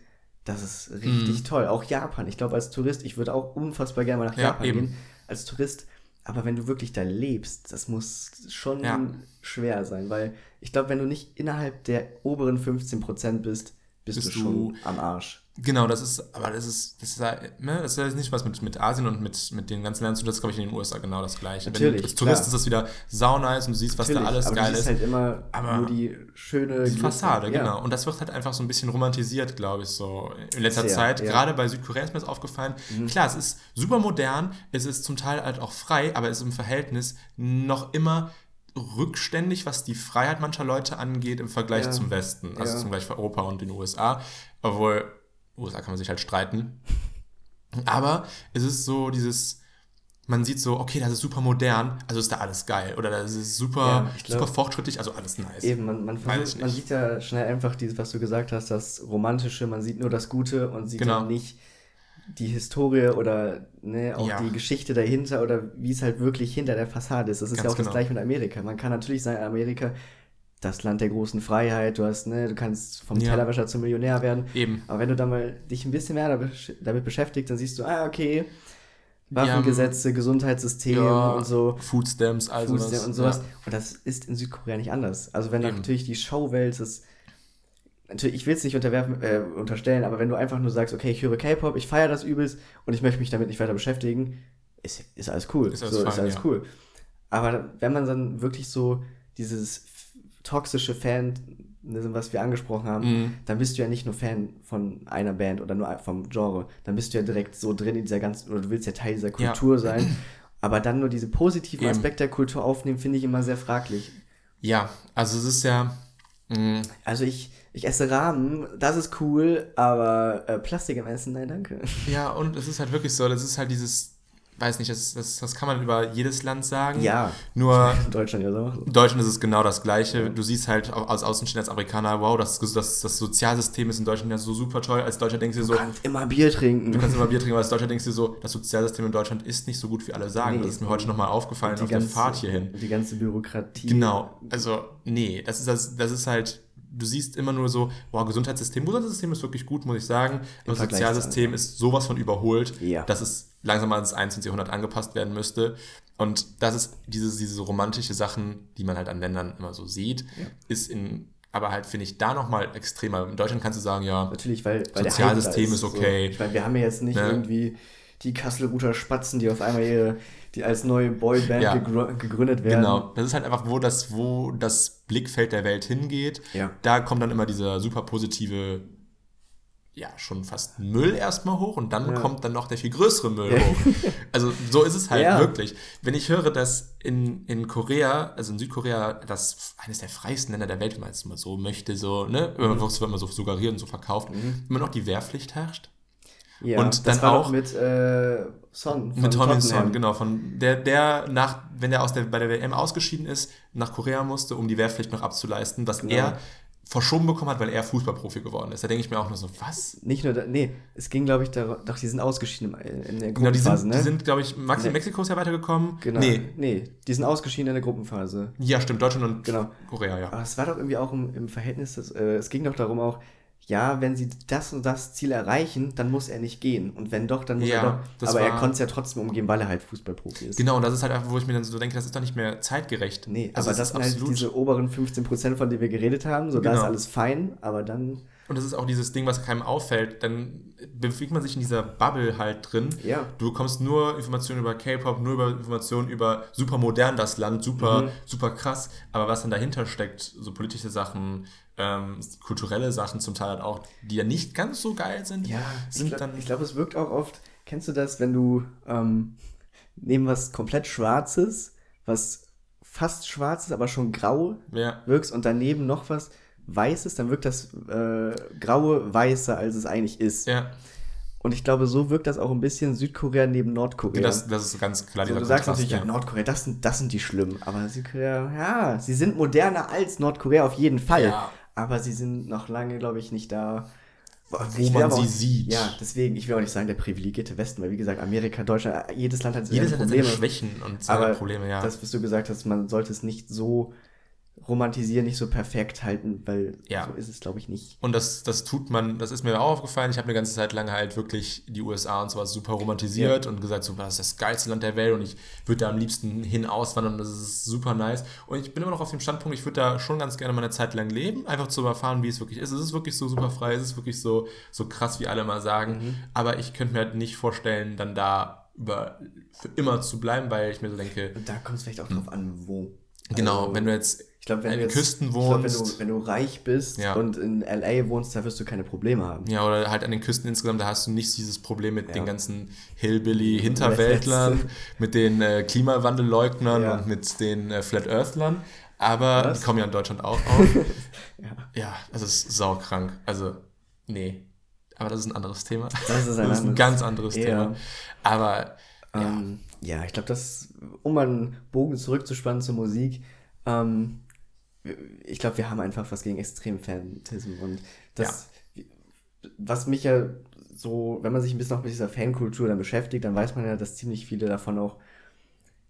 das ist richtig Mhm. toll. Auch Japan. Ich glaube, als Tourist, ich würde auch unfassbar gerne mal nach Ja, Japan eben. gehen, als Tourist. Aber wenn du wirklich da lebst, das muss schon Ja. schwer sein, weil ich glaube, wenn du nicht innerhalb der oberen 15% bist, bist, Bist du schon am Arsch. Genau, das ist, aber das ist, das ist, ja, ne, das ist nicht was mit, mit Asien und mit, mit den ganzen Ländern zu tun, das ist, glaube ich, in den USA genau das Gleiche. Wenn Natürlich, du als Tourist klar. ist das wieder saunice und du siehst, was da Natürlich, alles aber geil du siehst ist. halt immer Aber nur die schöne die Fassade, ja. genau. Und das wird halt einfach so ein bisschen romantisiert, glaube ich, so in letzter Sehr, Zeit. ja. Mhm. Gerade bei Südkorea ist mir das aufgefallen. Klar, es ist super modern, es ist zum Teil halt auch frei, aber es ist im Verhältnis noch immer rückständig, was die Freiheit mancher Leute angeht im Vergleich Ja. zum Westen, also Ja. zum Vergleich für Europa und den USA. Obwohl, USA kann man sich halt streiten. Aber es ist so dieses, man sieht so, okay, das ist super modern, also ist da alles geil. Oder das ist super, Ja, glaub- super fortschrittlich, also alles nice. Eben, man, man, versucht, man sieht ja schnell einfach dieses, was du gesagt hast, das Romantische, man sieht nur das Gute und sieht Genau. nicht die Historie oder ne, auch Ja. die Geschichte dahinter oder wie es halt wirklich hinter der Fassade ist. Das ist Ganz ja auch genau. das gleiche mit Amerika. Man kann natürlich sagen, Amerika, das Land der großen Freiheit, du hast, ne, du kannst vom Ja. Tellerwäscher zum Millionär werden. Eben. Aber wenn du dann mal dich ein bisschen mehr damit, beschäftigst, dann siehst du, ah, okay, Waffengesetze, Gesundheitssystem Ja, und so. Food Stamps, also was. und sowas. Ja. Und das ist in Südkorea nicht anders. Also wenn natürlich die Showwelt ist, natürlich, ich will es nicht unterwerfen, äh, unterstellen, aber wenn du einfach nur sagst, okay, ich höre K-Pop, ich feiere das übelst und ich möchte mich damit nicht weiter beschäftigen, ist, ist alles cool. Ist alles so, fein, ist alles ja. cool. Aber wenn man dann wirklich so dieses toxische Fan, ne, was wir angesprochen haben, Mhm. dann bist du ja nicht nur Fan von einer Band oder nur vom Genre. Dann bist du ja direkt so drin in dieser ganzen, oder du willst ja Teil dieser Ja. Kultur sein. Aber dann nur diese positiven Eben. Aspekte der Kultur aufnehmen, finde ich immer sehr fraglich. Ja, also es ist ja. Mh, Also ich, ich esse Rahmen, das ist cool, aber äh, Plastik im Essen, nein, danke. ja, und es ist halt wirklich so, das ist halt dieses. Weiß nicht, das, das, das kann man über jedes Land sagen. Ja, Nur in Deutschland ja so. in Deutschland ist es genau das Gleiche. Du siehst halt au- als Außenstehender, als Amerikaner, wow, das, das, das Sozialsystem ist in Deutschland ja so super toll. Als Deutscher denkst du dir so, Du kannst immer Bier trinken. du kannst immer Bier trinken, aber als Deutscher denkst du dir so, das Sozialsystem in Deutschland ist nicht so gut, wie alle sagen. Nee. das ist mir heute nochmal aufgefallen die auf der ganze, Fahrt hierhin. Die ganze Bürokratie. Genau, also nee, das ist, das, das ist halt, du siehst immer nur so, boah, Gesundheitssystem, Gesundheitssystem ist wirklich gut, muss ich sagen, aber das Sozialsystem ist sowas von überholt, Ja. dass es langsam mal ins 21. Jahrhundert angepasst werden müsste. Und das ist diese, diese romantische Sachen, die man halt an Ländern immer so sieht, Ja. ist in, aber halt finde ich da nochmal extremer. In Deutschland kannst du sagen, ja, Natürlich, weil, weil Sozialsystem da ist okay. So. Ich meine, wir haben ja jetzt nicht Ne? irgendwie die Kasselruther Spatzen, die auf einmal ihre, die als neue Boyband Ja. gegrü- gegründet werden. Genau, das ist halt einfach, wo das, wo das Blickfeld der Welt hingeht. Ja. Da kommt dann immer dieser super positive ja schon fast Müll erstmal hoch und dann ja. kommt dann noch der viel größere Müll hoch. Also so ist es halt ja. wirklich. Wenn ich höre, dass in, in Korea, also in Südkorea, das eines der freiesten Länder der Welt, wenn man es mal so möchte, so, ne, mhm. wird man so suggeriert und so verkauft, mhm. immer noch die Wehrpflicht herrscht. Ja, und dann auch mit äh, Son. Mit Tommy Son, genau. Von der, der nach, wenn der aus der, bei der WM ausgeschieden ist, nach Korea musste, um die Wehrpflicht noch abzuleisten, was genau. er verschoben bekommen hat, weil er Fußballprofi geworden ist. Da denke ich mir auch nur so, was? Nicht nur, da, nee, es ging, glaube ich, da, doch, die sind ausgeschieden in der Gruppenphase, genau, die sind, ne? Die sind, glaube ich, Maxi nee. Mexiko ist ja weitergekommen. Genau. Nee. nee, die sind ausgeschieden in der Gruppenphase. Ja, stimmt, Deutschland und genau. Korea, ja. Aber es war doch irgendwie auch im, im Verhältnis, dass, äh, es ging doch darum auch, ja, wenn sie das und das Ziel erreichen, dann muss er nicht gehen. Und wenn doch, dann muss ja, er doch. Aber er konnte es ja trotzdem umgehen, weil er halt Fußballprofi ist. Genau, und das ist halt einfach, wo ich mir dann so denke, das ist doch nicht mehr zeitgerecht. Nee, also aber das sind halt diese oberen 15%, von denen wir geredet haben. So, genau. da ist alles fein, aber dann. Und das ist auch dieses Ding, was keinem auffällt. Dann bewegt man sich in dieser Bubble halt drin. Ja. Du bekommst nur Informationen über K-Pop, nur über Informationen über super modern das Land, super, mhm. super krass. Aber was dann dahinter steckt, so politische Sachen, ähm, kulturelle Sachen zum Teil halt auch, die ja nicht ganz so geil sind, ja, sind ich glaube, glaub, es wirkt auch oft, kennst du das, wenn du ähm, neben was komplett Schwarzes, was fast schwarz ist, aber schon grau ja. wirkst und daneben noch was Weißes, dann wirkt das äh, Graue weißer, als es eigentlich ist. Ja. Und ich glaube, so wirkt das auch ein bisschen Südkorea neben Nordkorea. Das, das ist ganz klar. So, du sagst natürlich, ja, Nordkorea, das sind, das sind die schlimmen. Aber Südkorea, ja, sie sind moderner als Nordkorea auf jeden Fall. Ja aber sie sind noch lange, glaube ich, nicht da, wo man sie auch, sieht. Ja, deswegen, ich will auch nicht sagen, der privilegierte Westen, weil wie gesagt, Amerika, Deutschland, jedes Land hat jedes seine Probleme. Schwächen und seine aber Probleme, ja. Das, was du gesagt hast, man sollte es nicht so romantisieren, nicht so perfekt halten, weil ja. so ist es, glaube ich, nicht. Und das, das tut man, das ist mir auch aufgefallen. Ich habe eine ganze Zeit lang halt wirklich die USA und sowas super romantisiert ja. und gesagt, so, das ist das geilste Land der Welt und ich würde da am liebsten hin auswandern und das ist super nice. Und ich bin immer noch auf dem Standpunkt, ich würde da schon ganz gerne mal eine Zeit lang leben, einfach zu erfahren, wie es wirklich ist. Es ist wirklich so super frei, es ist wirklich so, so krass, wie alle mal sagen. Mhm. Aber ich könnte mir halt nicht vorstellen, dann da über, für immer zu bleiben, weil ich mir so denke. Und da kommt es vielleicht auch drauf an, wo. Genau, also, wenn du jetzt ich glaube, wenn. Glaub, wenn, du, wenn du reich bist ja. und in LA wohnst, da wirst du keine Probleme haben. Ja, oder halt an den Küsten insgesamt, da hast du nicht dieses Problem mit ja. den ganzen Hillbilly-Hinterwäldlern, mit den äh, Klimawandelleugnern ja. und mit den äh, Flat Earthlern. Aber Was? die kommen ja in Deutschland auch auf. ja. ja, das ist saukrank. Also, nee. Aber das ist ein anderes Thema. Das ist ein, das ist ein ganz anderes Thema. Aber, ja. Ähm, ja, ich glaube, das, um mal einen Bogen zurückzuspannen zur Musik, ähm, ich glaube, wir haben einfach was gegen Extremfanismus und das, ja. was mich ja so, wenn man sich ein bisschen auch mit dieser Fankultur dann beschäftigt, dann weiß man ja, dass ziemlich viele davon auch,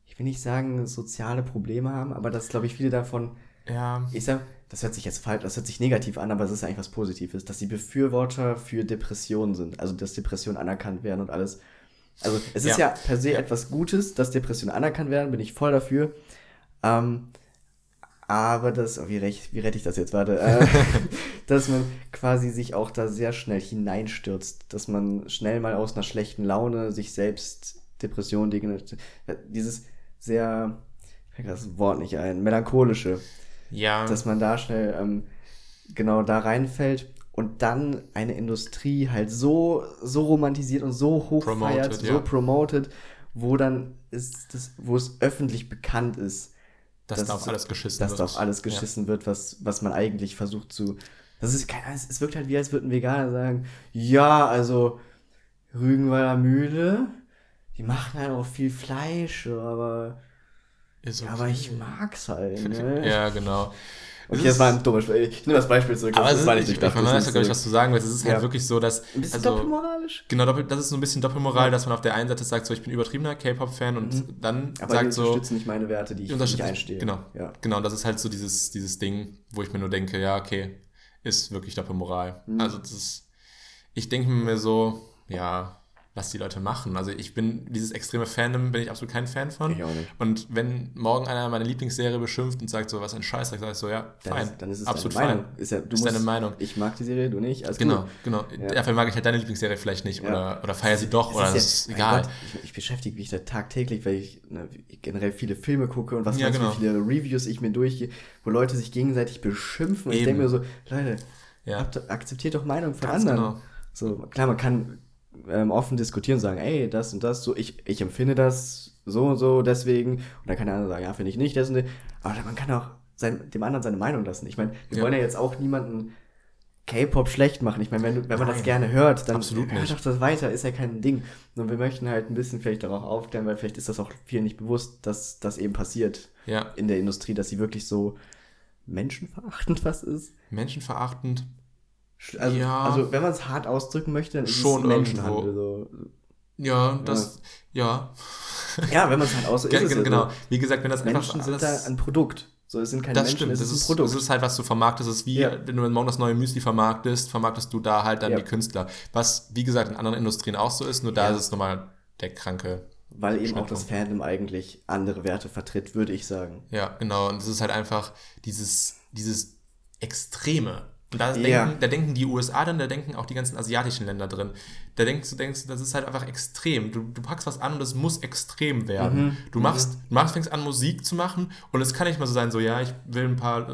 ich will nicht sagen, soziale Probleme haben, aber dass, glaube ich, viele davon, ja. ich sag, das hört sich jetzt falsch, das hört sich negativ an, aber es ist eigentlich was Positives, dass sie Befürworter für Depressionen sind, also dass Depressionen anerkannt werden und alles. Also es ist ja, ja per se etwas Gutes, dass Depressionen anerkannt werden, bin ich voll dafür. Ähm, aber das, oh, wie, recht, wie rette ich das jetzt? Warte. Äh, dass man quasi sich auch da sehr schnell hineinstürzt. Dass man schnell mal aus einer schlechten Laune sich selbst Depression, dieses sehr, ich fällt das Wort nicht ein, melancholische. Ja. Dass man da schnell ähm, genau da reinfällt und dann eine Industrie halt so, so romantisiert und so hochfeiert, so ja. promoted, wo dann ist das, wo es öffentlich bekannt ist, dass, dass da auf alles geschissen dass wird. Dass da auf alles geschissen ja. wird, was, was man eigentlich versucht zu. Das ist keine es wirkt halt wie, als würden Veganer sagen, ja, also Rügenwalder Mühle, die machen halt auch viel Fleisch, aber. Okay. aber ich mag's halt. Ne? ja, genau. Okay, das war ein dummes Beispiel. Ich nehme das Beispiel zurück. Aber das ist, war nicht, ich, ich, man weiß ja, glaube ich, was du sagen willst. Es ist halt ja. halt wirklich so, dass. Ein bisschen also, doppelmoralisch? Genau, doppel, das ist so ein bisschen Doppelmoral, ja. dass man auf der einen Seite sagt, so, ich bin übertriebener K-Pop-Fan und mhm. dann Aber sagt so. unterstützen nicht meine Werte, die ich nicht einstehe. Genau. Ja. Genau, das ist halt so dieses, dieses Ding, wo ich mir nur denke, ja, okay, ist wirklich Doppelmoral. Mhm. Also, das ist. Ich denke mir so, ja, was die Leute machen. Also ich bin, dieses extreme Fandom bin ich absolut kein Fan von. Ich auch nicht. Und wenn morgen einer meine Lieblingsserie beschimpft und sagt so, was ein Scheiß, dann sage ich so, ja, fein. Dann ist, es absolut deine Meinung. fein. Ist, ja, du ist musst, deine Meinung. Ich mag die Serie, du nicht. Alles genau, gut. genau. Ja. Dafür mag ich halt deine Lieblingsserie vielleicht nicht ja. oder, oder feier sie doch es oder ist das ist egal. Gott, ich, ich, beschäftige mich da tagtäglich, weil ich ne, generell viele Filme gucke und was ja, weiß genau. wie viele Reviews ich mir durchgehe, wo Leute sich gegenseitig beschimpfen. Und Eben. ich denke mir so, Leute, akzeptiert doch Meinung von Ganz anderen. Genau. So, klar, man kann ähm, offen diskutieren und sagen, ey, das und das, so, ich, ich empfinde das so und so, deswegen. Und dann kann der andere sagen, ja, finde ich nicht, das und das. Aber man kann auch sein, dem anderen seine Meinung lassen. Ich meine, wir Ja. wollen ja jetzt auch niemanden K-Pop schlecht machen. Ich meine, wenn, wenn man das Nein, gerne hört, dann absolut hört doch das weiter, ist ja kein Ding. Und wir möchten halt ein bisschen vielleicht darauf aufklären, weil vielleicht ist das auch vielen nicht bewusst, dass das eben passiert Ja, in der Industrie, dass sie wirklich so menschenverachtend fast ist. menschenverachtend. Also, Ja. also wenn man es hart ausdrücken möchte, dann ist Schon es Menschenhandel. So. Ja, das, ja. Ja, wenn man es halt ausdrückt, Ge- es ja genau. so. Wie gesagt, wenn das Menschen einfach sind da alles, ein Produkt. So, es sind keine das Menschen, stimmt, es das ist ist, ein Produkt. das ist halt, was du vermarktest. Das ist wie, Ja. wenn du morgen das neue Müsli vermarktest, vermarktest du da halt dann Ja. die Künstler. Was, wie gesagt, in anderen Industrien auch so ist, nur da Ja. ist es nochmal der kranke. weil eben auch das Fandom eigentlich andere Werte vertritt, würde ich sagen. Ja, genau. Und es ist halt einfach dieses, dieses Extreme. Und da, Ja. denken, da denken die USA dann, da denken auch die ganzen asiatischen Länder drin. Da denkst du, denkst, das ist halt einfach extrem. Du, du packst was an und es muss extrem werden. Mhm. Du machst, du machst, fängst an, Musik zu machen und es kann nicht mal so sein, so, ja, ich will ein paar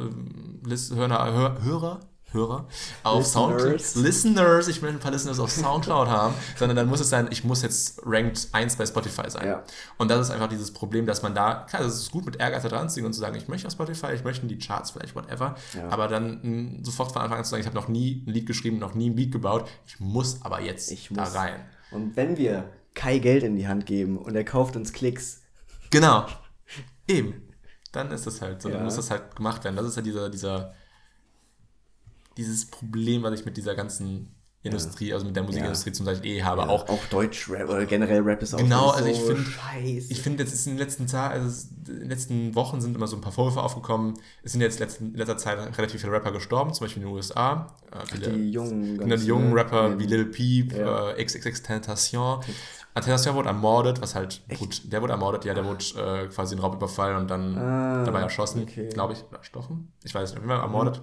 Lis- Hörer, Hör, Hörer, Hörer auf Soundcloud, Listeners. Ich will ein paar Listeners auf Soundcloud haben, sondern dann muss es sein, ich muss jetzt ranked 1 bei Spotify sein. Ja. Und das ist einfach dieses Problem, dass man da, klar, es ist gut mit Ehrgeiz da dran zu gehen und zu sagen, ich möchte auf Spotify, ich möchte in die Charts vielleicht, whatever, Ja. aber dann mh, sofort von Anfang an zu sagen, ich habe noch nie ein Lied geschrieben, noch nie ein Beat gebaut, ich muss aber jetzt Ich da muss. rein. Und wenn wir Kai Geld in die Hand geben und er kauft uns Klicks, Genau. Eben. Dann ist das halt so, Ja. dann muss das halt gemacht werden. Das ist ja dieser, dieser, dieses Problem, was ich mit dieser ganzen Industrie, also mit der Musikindustrie zum Beispiel eh habe, auch auch Deutschrap oder generell Rap ist auch Genau, so also ich find- scheiße. Ich finde, jetzt ist in den letzten Tagen, also in den letzten Wochen sind immer so ein paar Vorwürfe aufgekommen. Es sind jetzt letzten, in letzter Zeit relativ viele Rapper gestorben, zum Beispiel in den USA. Äh, viele, die jungen, genau, die jungen ne? Rapper Ja. wie Lil Peep, Ja. äh, XXX Tentation. Tentation wurde ermordet, was halt, gut, der wurde ermordet, ja, der wurde äh, quasi in Raubüberfall und dann Ah, dabei erschossen, okay. glaube ich, erstochen. Ich weiß nicht, auf jeden Fall ermordet.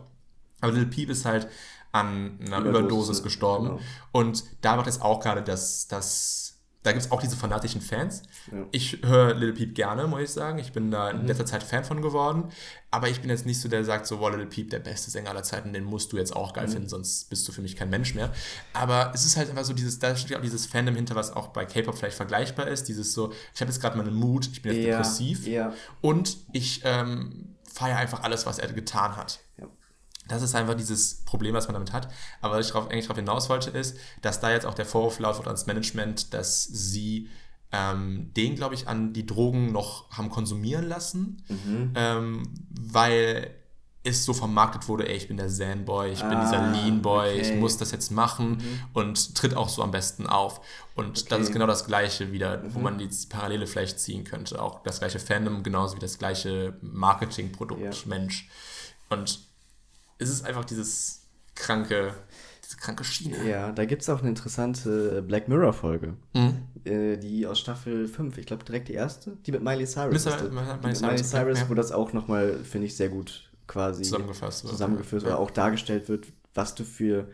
Aber Lil Peep ist halt an einer Überdosis, Überdosis ne? gestorben. Genau. Und da macht es auch gerade, dass, dass da gibt es auch diese fanatischen Fans. Ja. Ich höre Lil Peep gerne, muss ich sagen. Ich bin da Mhm. in letzter Zeit Fan von geworden. Aber ich bin jetzt nicht so, der sagt so, wow, Lil Peep, der beste Sänger aller Zeiten, den musst du jetzt auch Mhm. geil finden, sonst bist du für mich kein Mensch mehr. Aber es ist halt einfach so dieses, da steht auch dieses Fandom hinter, was auch bei K-Pop vielleicht vergleichbar ist. Dieses so, ich habe jetzt gerade meine Mut, ich bin jetzt Ja, depressiv. ja. Und ich ähm, feiere einfach alles, was er getan hat. Ja. Das ist einfach dieses Problem, was man damit hat. Aber was ich drauf, eigentlich darauf hinaus wollte, ist, dass da jetzt auch der Vorwurf laut wird ans Management, dass sie ähm, den, glaube ich, an die Drogen noch haben konsumieren lassen, Mhm. ähm, weil es so vermarktet wurde, ey, ich bin der Zen-Boy, ich bin Ah, dieser Lean-Boy, ich okay. muss das jetzt machen und tritt auch so am besten auf. Und das Okay. Mhm. ist genau das Gleiche wieder, wo man die Parallele vielleicht ziehen könnte. Auch das gleiche Fandom, genauso wie das gleiche Marketingprodukt, Ja. Mensch. Und es ist einfach dieses kranke, diese kranke Schiene. Ja, da gibt es auch eine interessante Black Mirror-Folge, Mhm. äh, die aus Staffel 5, ich glaube direkt die erste, die mit Miley Cyrus. Mr. Miley mit Miley Cyrus, ja. wo das auch nochmal, finde ich, sehr gut quasi Zusammengefasst wird. zusammengeführt Ja. oder auch dargestellt wird, was du für.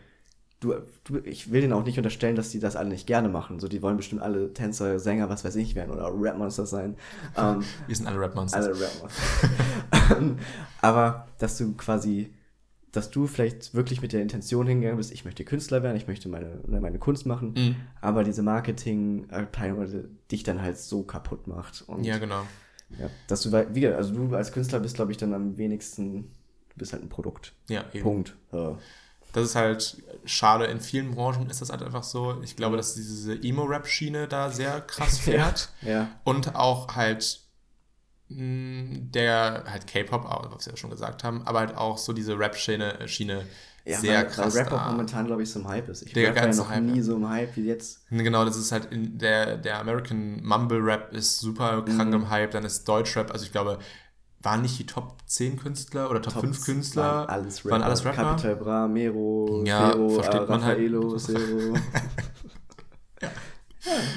Du, du, ich will denen auch nicht unterstellen, dass die das alle nicht gerne machen. So, die wollen bestimmt alle Tänzer, Sänger, was weiß ich werden oder Rapmonster sein. Ähm, Wir sind alle Rap-Monsters. alle Rapmonster. Ähm, Aber dass du quasi, dass du vielleicht wirklich mit der Intention hingegangen bist, ich möchte Künstler werden, ich möchte meine, ne, meine Kunst machen, Mhm. aber diese Marketing-Abteilung dich dann halt so kaputt macht. Und Ja, genau. ja, dass du, wie, also du als Künstler bist, glaube ich, dann am wenigsten, du bist halt ein Produkt. Ja, eben. Punkt. Ja. Das ist halt schade. In vielen Branchen ist das halt einfach so. Ich glaube, dass diese Emo-Rap-Schiene da sehr krass fährt. Ja. Und auch halt der halt K-Pop, auch, was wir ja schon gesagt haben, aber halt auch so diese Rap-Schiene Schiene Ja, sehr weil, krass. Weil Rap auch momentan, glaube ich, so im Hype ist. Ich Der war ja noch Hype, nie ja. so im Hype wie jetzt. Genau, das ist halt in der, der American Mumble Rap ist super krank Mhm. im Hype, dann ist Deutschrap, also ich glaube, waren nicht die Top 10 Künstler oder Top, 5 Künstler? Waren alles Rapper. Waren alles Rapper? Capital Bra, Mero, Ja, Fero, versteht äh, man halt. Raffaello, Zero.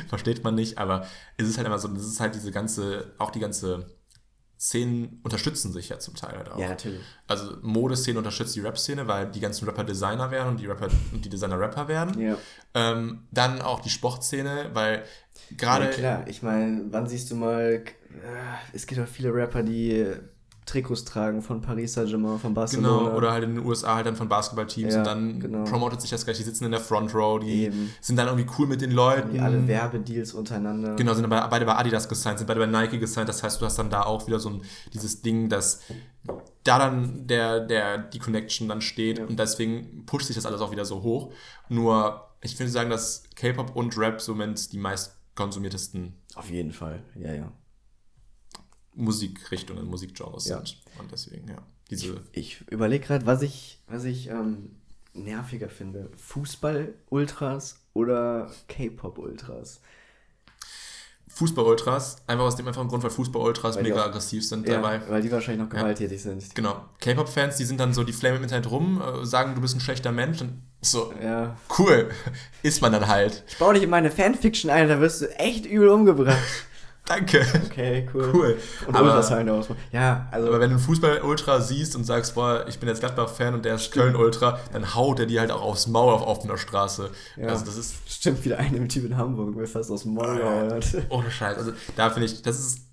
Versteht man nicht, aber es ist halt immer so, das ist halt diese ganze, auch die ganze Szenen unterstützen sich ja zum Teil halt auch. ja, natürlich. Also Modeszene unterstützt die Rap-Szene, weil die ganzen Rapper Designer werden und die Rapper und die Designer Rapper werden. Ja. Ähm, dann auch die Sportszene, weil gerade ja, klar. Ich meine, wann siehst du mal, äh, es gibt auch viele Rapper, die Trikots tragen von Paris Saint-Germain, von Barcelona. Genau, oder halt in den USA halt dann von Basketballteams Ja, und dann genau. promotet sich das gleich, die sitzen in der Front Row, die Eben. sind dann irgendwie cool mit den Leuten. die alle Werbedeals untereinander. Genau, sind bei, beide bei Adidas gesigned, sind beide bei Nike gesigned. Das heißt, du hast dann da auch wieder so ein, dieses Ding, dass da dann der, der, die Connection dann steht Ja. und deswegen pusht sich das alles auch wieder so hoch. Nur, ich würde sagen, dass K-Pop und Rap so die meist konsumiertesten Auf jeden Fall, ja, ja. Musikrichtungen, Musikgenres Ja. sind. Und deswegen, ja. Diese. Ich überlege gerade, was ich, was ich ähm, nerviger finde. Fußball-Ultras oder K-Pop-Ultras? Fußball-Ultras, einfach aus dem einfachen Grund, weil Fußball-Ultras mega auch- aggressiv sind Ja, dabei. weil die wahrscheinlich noch gewalttätig sind. Genau. K-Pop-Fans, die sind dann so, die flamen im Internet rum, äh, sagen, du bist ein schlechter Mensch und so, Ja. cool, ist man dann halt. Ich baue dich in meine Fanfiction ein, da wirst du echt übel umgebracht. Danke. Okay, cool. Cool. Und aber, Ultras halt. Ja, also. aber wenn du einen Fußball-Ultra siehst und sagst, boah, ich bin jetzt Gladbach-Fan und der ist Köln-Ultra, dann haut er die halt auch aufs Maul auf offener Straße. Ja. Also das ist Stimmt, wieder ein Typ in Hamburg, mir fast aus dem Maul gehauen ohne Scheiß. Also da finde ich, das ist,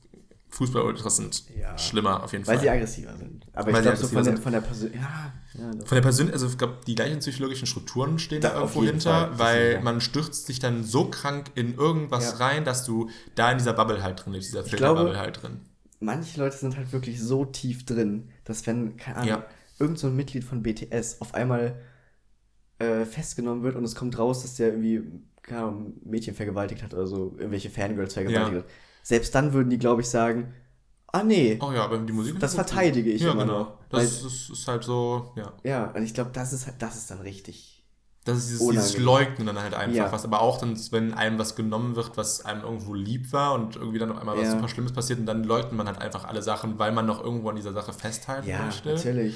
Fußball-Ultras sind Ja. schlimmer auf jeden Weil Fall. sie aggressiver sind. Aber Weil ich glaube, so von der, von der Persön Ja, ja. Von der Persönlichkeit, also ich glaube, die gleichen psychologischen Strukturen stehen Da da, irgendwo Fall. hinter, Das weil man stürzt sich dann so krank in irgendwas rein, dass du da in dieser Bubble halt drin lebst, dieser Filterbubble halt drin. Manche Leute sind halt wirklich so tief drin, dass wenn, keine Ahnung, irgend so ein Mitglied von BTS auf einmal äh, festgenommen wird und es kommt raus, dass der irgendwie, keine Ahnung, Mädchen vergewaltigt hat oder so, irgendwelche Fangirls vergewaltigt Ja. hat. Selbst dann würden die, glaube ich, sagen, ah nee, Oh ja, aber die Musik Das verteidige ich Ja, immer genau. noch. Das ist, ist, ist halt so, ja. ja, und ich glaube, das ist halt, das ist dann richtig. Das ist dieses, dieses. Leugnen dann halt einfach, Ja. was aber auch dann, wenn einem was genommen wird, was einem irgendwo lieb war und irgendwie dann auf einmal was Ja. super Schlimmes passiert und dann leugnet man halt einfach alle Sachen, weil man noch irgendwo an dieser Sache festhalten Ja, möchte. natürlich.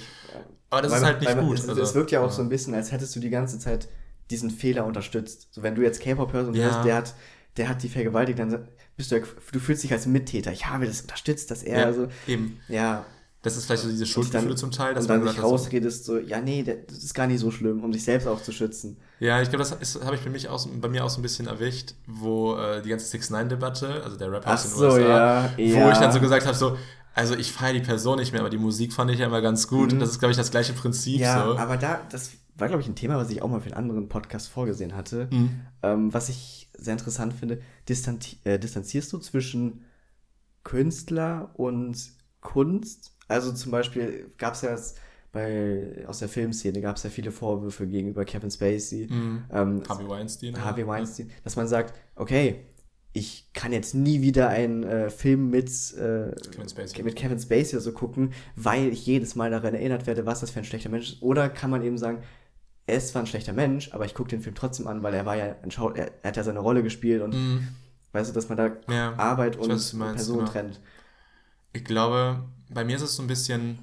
Aber das Weil ist halt nicht gut. Es, also, es wirkt ja auch ja. so ein bisschen, als hättest du die ganze Zeit diesen Fehler unterstützt. So, wenn du jetzt K-Pop hörst und Ja. hörst, der hat, der hat die vergewaltigt, dann bist du du fühlst dich als Mittäter. Ich habe das unterstützt, dass er Ja, so, eben. ja, Das ist vielleicht so diese Schuldgefühle zum Teil, dass und dann man sich rausredest, so, ja, nee, das ist gar nicht so schlimm, um sich selbst auch zu schützen. Ja, ich glaube, das, habe ich bei, mich auch, bei mir auch so ein bisschen erwischt, wo äh, die ganze 6-9-Debatte, also der Rap Ach aus den so, USA, ja, wo ja. ich dann so gesagt habe, so, also ich feiere die Person nicht mehr, aber die Musik fand ich ja immer ganz gut. Mhm. Das ist, glaube ich, das gleiche Prinzip. Ja, so. aber da, das war, glaube ich, ein Thema, was ich auch mal für einen anderen Podcast vorgesehen hatte. Mhm. Ähm, was ich sehr interessant finde, äh, distanzierst du zwischen Künstler und Kunst? Also zum Beispiel gab es ja das bei, aus der Filmszene gab es ja viele Vorwürfe gegenüber Kevin Spacey, Mhm. ähm, Harvey Weinstein. Harvey Weinstein, dass man sagt, okay, ich kann jetzt nie wieder einen äh, Film mit, äh, Kevin Spacey. mit Kevin Spacey so gucken, weil ich jedes Mal daran erinnert werde, was das für ein schlechter Mensch ist. Oder kann man eben sagen, er ist zwar ein schlechter Mensch, aber ich gucke den Film trotzdem an, weil er war ja ein Schau er, er hat ja seine Rolle gespielt und Mhm. weißt du, dass man da Ja, Arbeit und weiß, meinst, Person genau. trennt. Ich glaube, bei mir ist es so ein bisschen,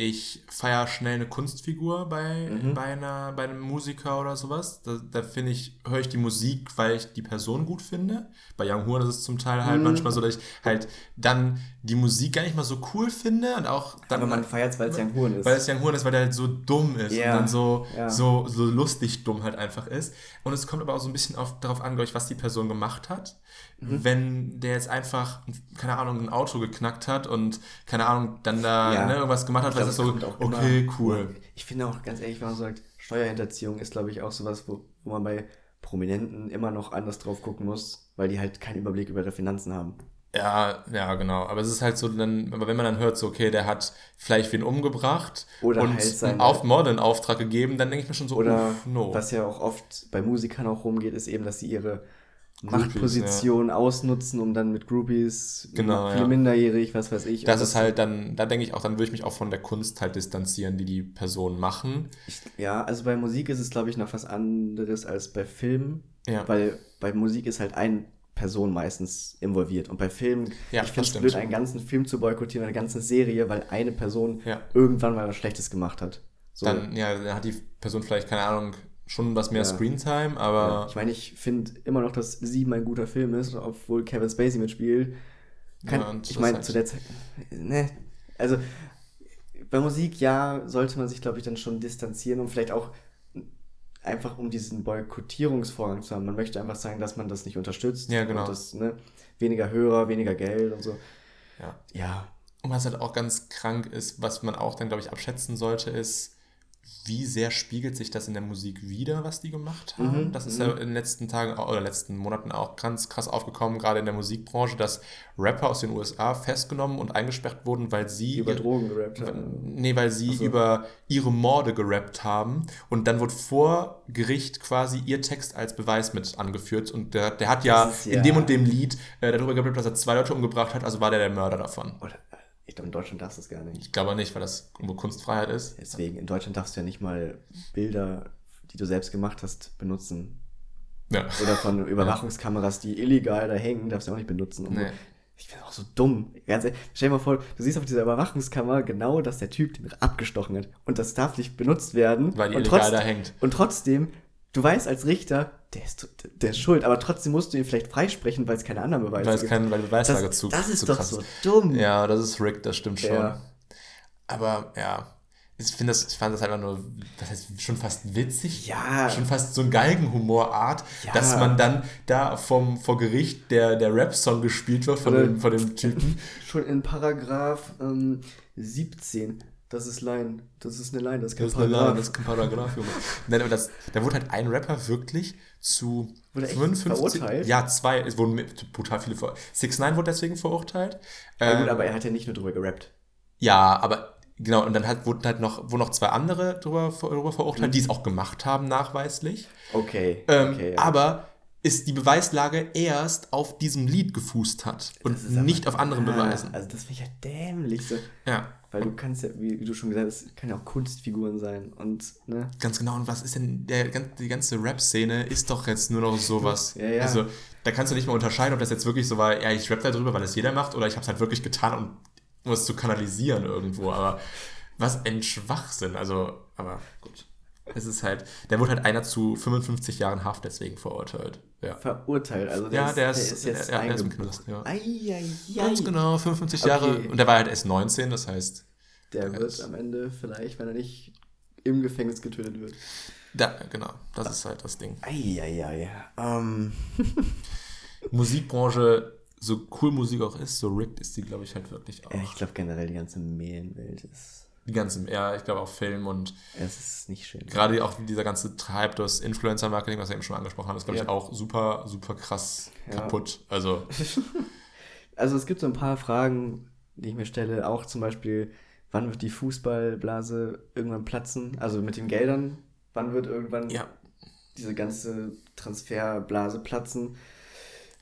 ich feiere schnell eine Kunstfigur bei, Mhm. bei, einer, bei einem Musiker oder sowas. Da, da finde ich, höre ich die Musik, weil ich die Person gut finde. Bei Young Horn ist es zum Teil halt Mhm. manchmal so, dass ich halt dann die Musik gar nicht mal so cool finde und auch dann. Aber man feiert es, weil es Young Horn ist. Weil es Young Horn ist, weil der halt so dumm ist Ja, und dann so, ja. so, so lustig dumm halt einfach ist. Und es kommt aber auch so ein bisschen auf, darauf an, glaube ich, was die Person gemacht hat. Mhm. Wenn der jetzt einfach, keine Ahnung, ein Auto geknackt hat und, keine Ahnung, dann da Ja. ne, irgendwas gemacht hat, was ist es so, okay, immer- cool. Ich finde auch, ganz ehrlich, wenn man sagt, Steuerhinterziehung ist, glaube ich, auch sowas, wo, wo man bei Prominenten immer noch anders drauf gucken muss, weil die halt keinen Überblick über ihre Finanzen haben. Ja, ja, genau. Aber es ist halt so, dann, aber wenn man dann hört, so, okay, der hat vielleicht wen umgebracht Oder und halt Auf Mord in Auftrag gegeben, dann denke ich mir schon so, Oder uff, no. was ja auch oft bei Musikern auch rumgeht, ist eben, dass sie ihre Machtposition ausnutzen, um dann mit Groupies, Genau, viele ja. minderjährig, was weiß ich. das und ist halt dann, da denke ich auch, dann würde ich mich auch von der Kunst halt distanzieren, die die Personen machen. Ich, ja, also bei Musik ist es, glaube ich, noch was anderes als bei Filmen, Ja. weil bei Musik ist halt eine Person meistens involviert. Und bei Filmen, Ja, ich finde es blöd, einen ganzen Film zu boykottieren, eine ganze Serie, weil eine Person Ja. irgendwann mal was Schlechtes gemacht hat. So. Dann, ja, dann hat die Person vielleicht, keine Ahnung, schon was mehr Ja. Screentime, Ja, aber ich meine, ich finde immer noch, dass Sieben ein guter Film ist, obwohl Kevin Spacey mitspielt. Kann, Ja, ich meine, halt- zu der Zeit. Ne. Also, bei Musik, ja, sollte man sich, glaube ich, dann schon distanzieren und vielleicht auch einfach um diesen Boykottierungsvorgang zu haben. Man möchte einfach sagen, dass man das nicht unterstützt. Ja, genau. Und das, ne, weniger Hörer, weniger Geld und so. ja. Ja. Und was halt auch ganz krank ist, was man auch dann, glaube ich, abschätzen sollte, ist, wie sehr spiegelt sich das in der Musik wieder, was die gemacht haben? Mhm, das ist mhm. ja in den letzten Tagen oder letzten Monaten auch ganz krass aufgekommen, gerade in der Musikbranche, dass Rapper aus den USA festgenommen und eingesperrt wurden, weil sie Über Drogen gerappt haben. Nee, weil sie so. über ihre Morde gerappt haben und dann wurde vor Gericht quasi ihr Text als Beweis mit angeführt und der, der hat ja, ist ja- in dem und dem Lied äh, darüber gerappt, dass er zwei Leute umgebracht hat, also war der der Mörder davon. Oder, ich glaube, in Deutschland darfst du es gar nicht. Ich glaube nicht, weil das irgendwo Kunstfreiheit ist. Deswegen, in Deutschland darfst du ja nicht mal Bilder, die du selbst gemacht hast, benutzen. Ja. Oder von Überwachungskameras, die illegal da hängen, darfst du auch nicht benutzen. Und Nee. Ich bin auch so dumm. Ganz ehrlich, stell dir mal vor, du siehst auf dieser Überwachungskamera genau, dass der Typ den abgestochen hat. Und das darf nicht benutzt werden. Weil die illegal da hängt. Und trotzdem, du weißt als Richter, der ist, der ist schuld, aber trotzdem musst du ihn vielleicht freisprechen, weil es keine anderen Beweise Weil es kein, weil Beweislage das, zu das ist zu doch krass so dumm. Ja, das ist rigged, das stimmt schon. Ja. Aber ja, ich finde das, ich fand das einfach nur, das heißt schon fast witzig. Ja. Schon fast so ein Galgenhumorart, Ja. dass man dann da vom, vor Gericht der, der Rap-Song gespielt wird von Oder- dem, von dem Typen. Schon in Paragraph ähm, 17. Das ist Line. Das ist eine Line, das ist kein Das ist eine Paragraph. Line, das ist kein Paragraph, Junge. Nein, aber das, da wurde halt ein Rapper wirklich zu Wurde echt 55. verurteilt? Ja, zwei. Es wurden brutal viele ver 6 9 wurde deswegen verurteilt. Ja, gut, Ähm, aber er hat ja nicht nur drüber gerappt. Ja, aber genau, und dann halt, wurden halt noch, wurden noch zwei andere drüber, drüber verurteilt, die es auch gemacht haben, nachweislich. Okay. Ähm, okay ja. Aber ist die Beweislage erst auf diesem Lied gefußt hat und nicht auf anderen Beweisen. Also das finde ich ja dämlich. So. Ja, Weil du kannst ja, wie, du schon gesagt hast, können ja auch Kunstfiguren sein. Und, ne? ganz genau. Und was ist denn, der, die ganze Rap-Szene ist doch jetzt nur noch sowas. Ja, ja. Also, da kannst du nicht mal unterscheiden, ob das jetzt wirklich so war, ja, ich rap da drüber, weil es jeder macht, oder ich habe es halt wirklich getan, um, um es zu kanalisieren irgendwo. Aber was ein Schwachsinn. Also, aber gut. Es ist halt, der wurde halt einer zu 55 Jahren Haft deswegen verurteilt. Ja. Verurteilt. Also der Ja, ist, der ist- jetzt ja, der ist im. Knast, ja. Ganz genau, 55 Okay. Jahre. Und der war halt erst 19, das heißt, Der wird ist- am Ende vielleicht, wenn er nicht im Gefängnis getötet wird. da, genau, das ist halt das Ding. Eieiei. Ähm, Musikbranche, so cool Musik auch ist, so rigged ist die, glaube ich, halt wirklich auch. ja, ich glaube generell die ganze Medienwelt ist. Die ganzen, ja, ich glaube auch Film und Es ist nicht schön. gerade auch dieser ganze Hype durch Influencer-Marketing, was wir eben schon angesprochen haben, ist, glaube ich, Ja. auch super, super krass Ja. kaputt. Also, Also es gibt so ein paar Fragen, die ich mir stelle, auch zum Beispiel, wann wird die Fußballblase irgendwann platzen? Also mit den Geldern, wann wird irgendwann ja. diese ganze Transferblase platzen?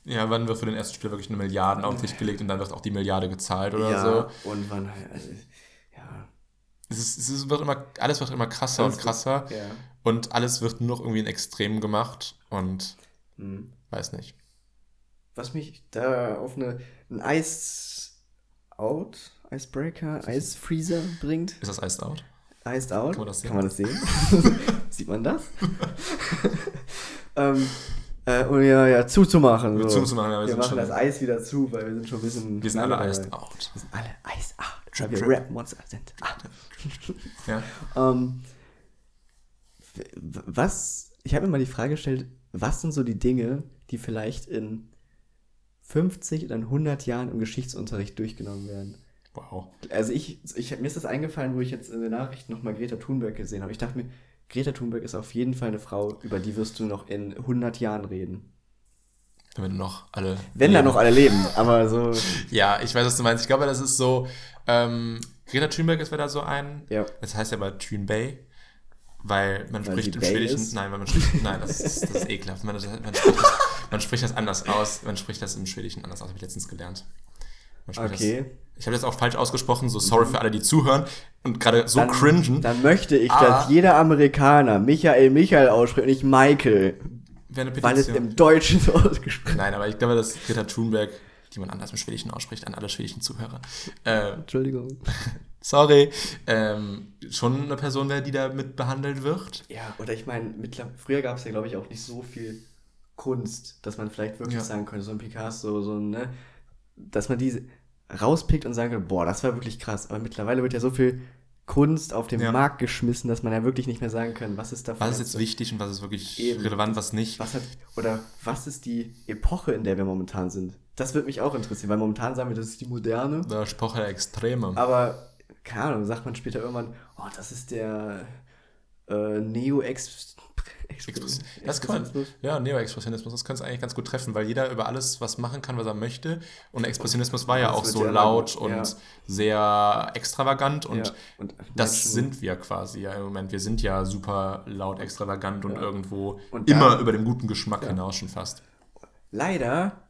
Ja, wann wird für den ersten Spieler wirklich eine Milliarde auf den Tisch gelegt und dann wird auch die Milliarde gezahlt oder ja, so? und wann, also, Es, ist, es ist, wird immer, alles wird immer krasser Alles und krasser ja. und alles wird nur noch irgendwie in Extremen gemacht und Hm. weiß nicht. Was mich da auf eine, ein Ice-Out, Icebreaker, Ice-Freezer bringt. Ist das Iced Out? Iced Out. Kann man das sehen? Kann man das sehen? Sieht man das? ähm, äh, um ja, ja, zuzumachen. So. Zuzumachen, ja, wir wir sind machen schon- das Eis wieder zu, weil wir sind schon ein bisschen. Wir sind alle Iced. Out. Wir sind alle Eis out. Weil wir. Rap-Monster sind. Ah. Ja. Ähm, w- was, ich habe mir mal die Frage gestellt, was sind so die Dinge, die vielleicht in 50 oder in 100 Jahren im Geschichtsunterricht durchgenommen werden? Wow. Also ich, ich, mir ist das eingefallen, wo ich jetzt in den Nachrichten nochmal Greta Thunberg gesehen habe. Ich dachte mir, Greta Thunberg ist auf jeden Fall eine Frau, über die wirst du noch in 100 Jahren reden. Damit noch alle. Wenn da leben. noch alle leben, aber so, Ja, ich weiß, was du meinst. Ich glaube, das ist so. Ähm, Greta Thunberg ist wieder so ein. ja. Das heißt ja aber Thunbay. Weil man Weil spricht im Bay Schwedischen. ist? Nein, weil man spricht. Nein, das ist, das ist ekelhaft. Man, man, spricht das, man spricht das anders aus. Man spricht das im Schwedischen anders aus. Habe ich letztens gelernt. Okay. Das, ich habe das auch falsch ausgesprochen. So sorry für alle, die zuhören und gerade so Dann, cringen. dann möchte ich, Aber- dass jeder Amerikaner Michael Michael ausspricht und nicht Michael, Wäre eine weil es Petition. im Deutschen so ausgesprochen Nein, aber ich glaube, dass Greta Thunberg, die man anders im Schwedischen ausspricht, an alle schwedischen Zuhörer, äh, Entschuldigung. sorry, ähm, schon eine Person wäre, die da mit behandelt wird. Ja, oder ich meine, früher gab es ja, glaube ich, auch nicht so viel Kunst, dass man vielleicht wirklich Ja. sagen könnte, so ein Picasso, so ein, ne, dass man diese rauspickt und sagen könnte, boah, das war wirklich krass. Aber mittlerweile wird ja so viel Kunst auf den Ja. Markt geschmissen, dass man ja wirklich nicht mehr sagen kann, was ist davon. Was ist jetzt wichtig und was ist wirklich Eben. relevant, was nicht. Was hat, oder was ist die Epoche, in der wir momentan sind? Das würde mich auch interessieren, weil momentan sagen wir, das ist die moderne. Der Sprache der Extreme. Aber, keine Ahnung, sagt man später irgendwann, oh, das ist der äh, Neo-Ex. Express das kann ja, Neo-Expressionismus, das könnte es eigentlich ganz gut treffen, weil jeder über alles was machen kann, was er möchte. Und Expressionismus war ja auch so laut und ja. sehr extravagant und, ja. und das Menschen. sind wir quasi ja im Moment. Wir sind ja super laut, extravagant und irgendwo und dann, immer über dem guten Geschmack hinaus schon fast. Leider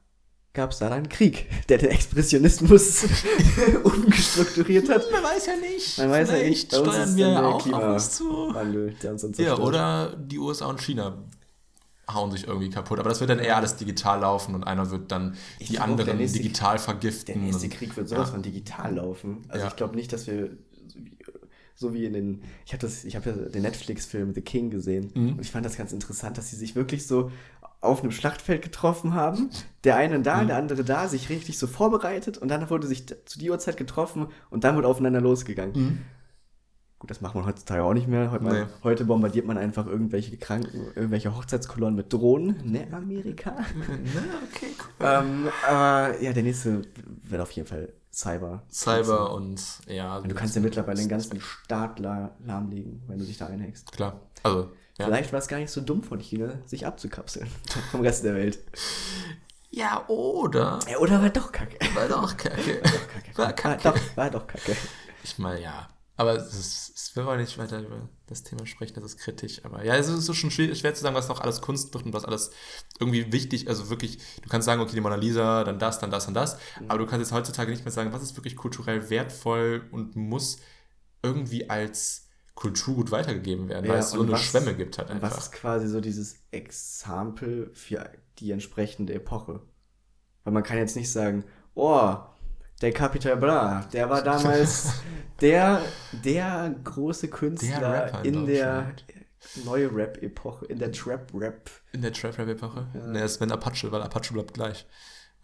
gab es da einen Krieg, der den Expressionismus umgestrukturiert hat. Man weiß ja nicht. Man weiß ja nicht. steuern wir ja auch auf uns zu. Wandel, ja, oder die USA und China hauen sich irgendwie kaputt. Aber das wird dann eher alles digital laufen und einer wird dann ich die anderen nächste, digital vergiften. Der nächste Krieg wird sowas ja. von digital laufen. Also ja. ich glaube nicht, dass wir so wie in den, ich habe das, ich habe ja den Netflix-Film The King gesehen mhm. und ich fand das ganz interessant, dass sie sich wirklich so auf einem Schlachtfeld getroffen haben. Der eine da, mhm. der andere da, sich richtig so vorbereitet und dann wurde sich zu die Uhrzeit getroffen und dann wurde aufeinander losgegangen. Mhm. Gut, das macht man heutzutage auch nicht mehr. Heute, nee. man, heute, bombardiert man einfach irgendwelche Kranken, irgendwelche Hochzeitskolonnen mit Drohnen. Ne, Amerika? Ne, okay, cool. ähm, aber ja, der nächste wird auf jeden Fall Cyber. Cyber und ja. Du kannst ja mittlerweile den ganzen Staat lahmlegen, wenn du dich da einhängst. Klar. Also ja. Vielleicht war es gar nicht so dumm von China, sich abzukapseln vom Rest der Welt. Ja, oder? Ja, oder war doch kacke. War doch kacke. war doch kacke. War, kacke. War, doch, war doch kacke. Ich meine, ja. Aber es, es will auch nicht weiter über das Thema sprechen, das ist kritisch. Aber ja, es ist so schon schwer, schwer zu sagen, was noch alles Kunst wird und was alles irgendwie wichtig, also wirklich, du kannst sagen, okay, die Mona Lisa, dann das, dann das und das, mhm. aber du kannst jetzt heutzutage nicht mehr sagen, was ist wirklich kulturell wertvoll und muss irgendwie als Kulturgut weitergegeben werden, ja, weil es so eine was, Schwemme gibt halt einfach. Was ist quasi so dieses Exempel für die entsprechende Epoche? Weil man kann jetzt nicht sagen, oh, der Capital Bra, der war damals der, der große Künstler der in, in der neue Rap-Epoche, in der Trap-Rap. In der Trap-Rap-Epoche? Ja. Ne, ist wenn Apache, weil Apache bleibt gleich.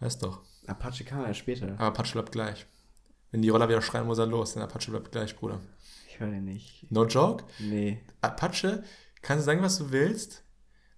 Weißt doch. Apache kam ja später. Aber Apache bleibt gleich. Wenn die Roller wieder schreien, muss er los, denn Apache bleibt gleich, Bruder. Ich höre den nicht. No joke? Nee. Apache, kannst du sagen, was du willst,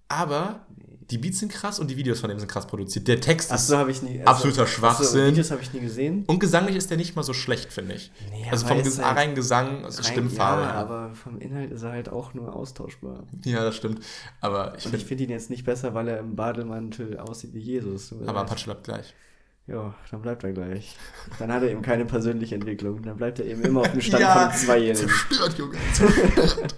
aber die Beats sind krass und die Videos von dem sind krass produziert. Der Text Ach so, ist nie, also, absoluter Schwachsinn. So, Videos habe ich nie gesehen. Und gesanglich ist der nicht mal so schlecht, finde ich. Nee, also vom Ges halt rein Gesang, also rein, Stimmfarbe. Ja, aber vom Inhalt ist er halt auch nur austauschbar. Ja, das stimmt. Aber ich finde find ihn jetzt nicht besser, weil er im Bademantel aussieht wie Jesus. Aber Apache bleibt gleich. Ja, dann bleibt er gleich. Dann hat er eben keine persönliche Entwicklung. Dann bleibt er eben immer auf dem Stand ja, von Zweijährigen. Zerstört, Junge. Zerstört.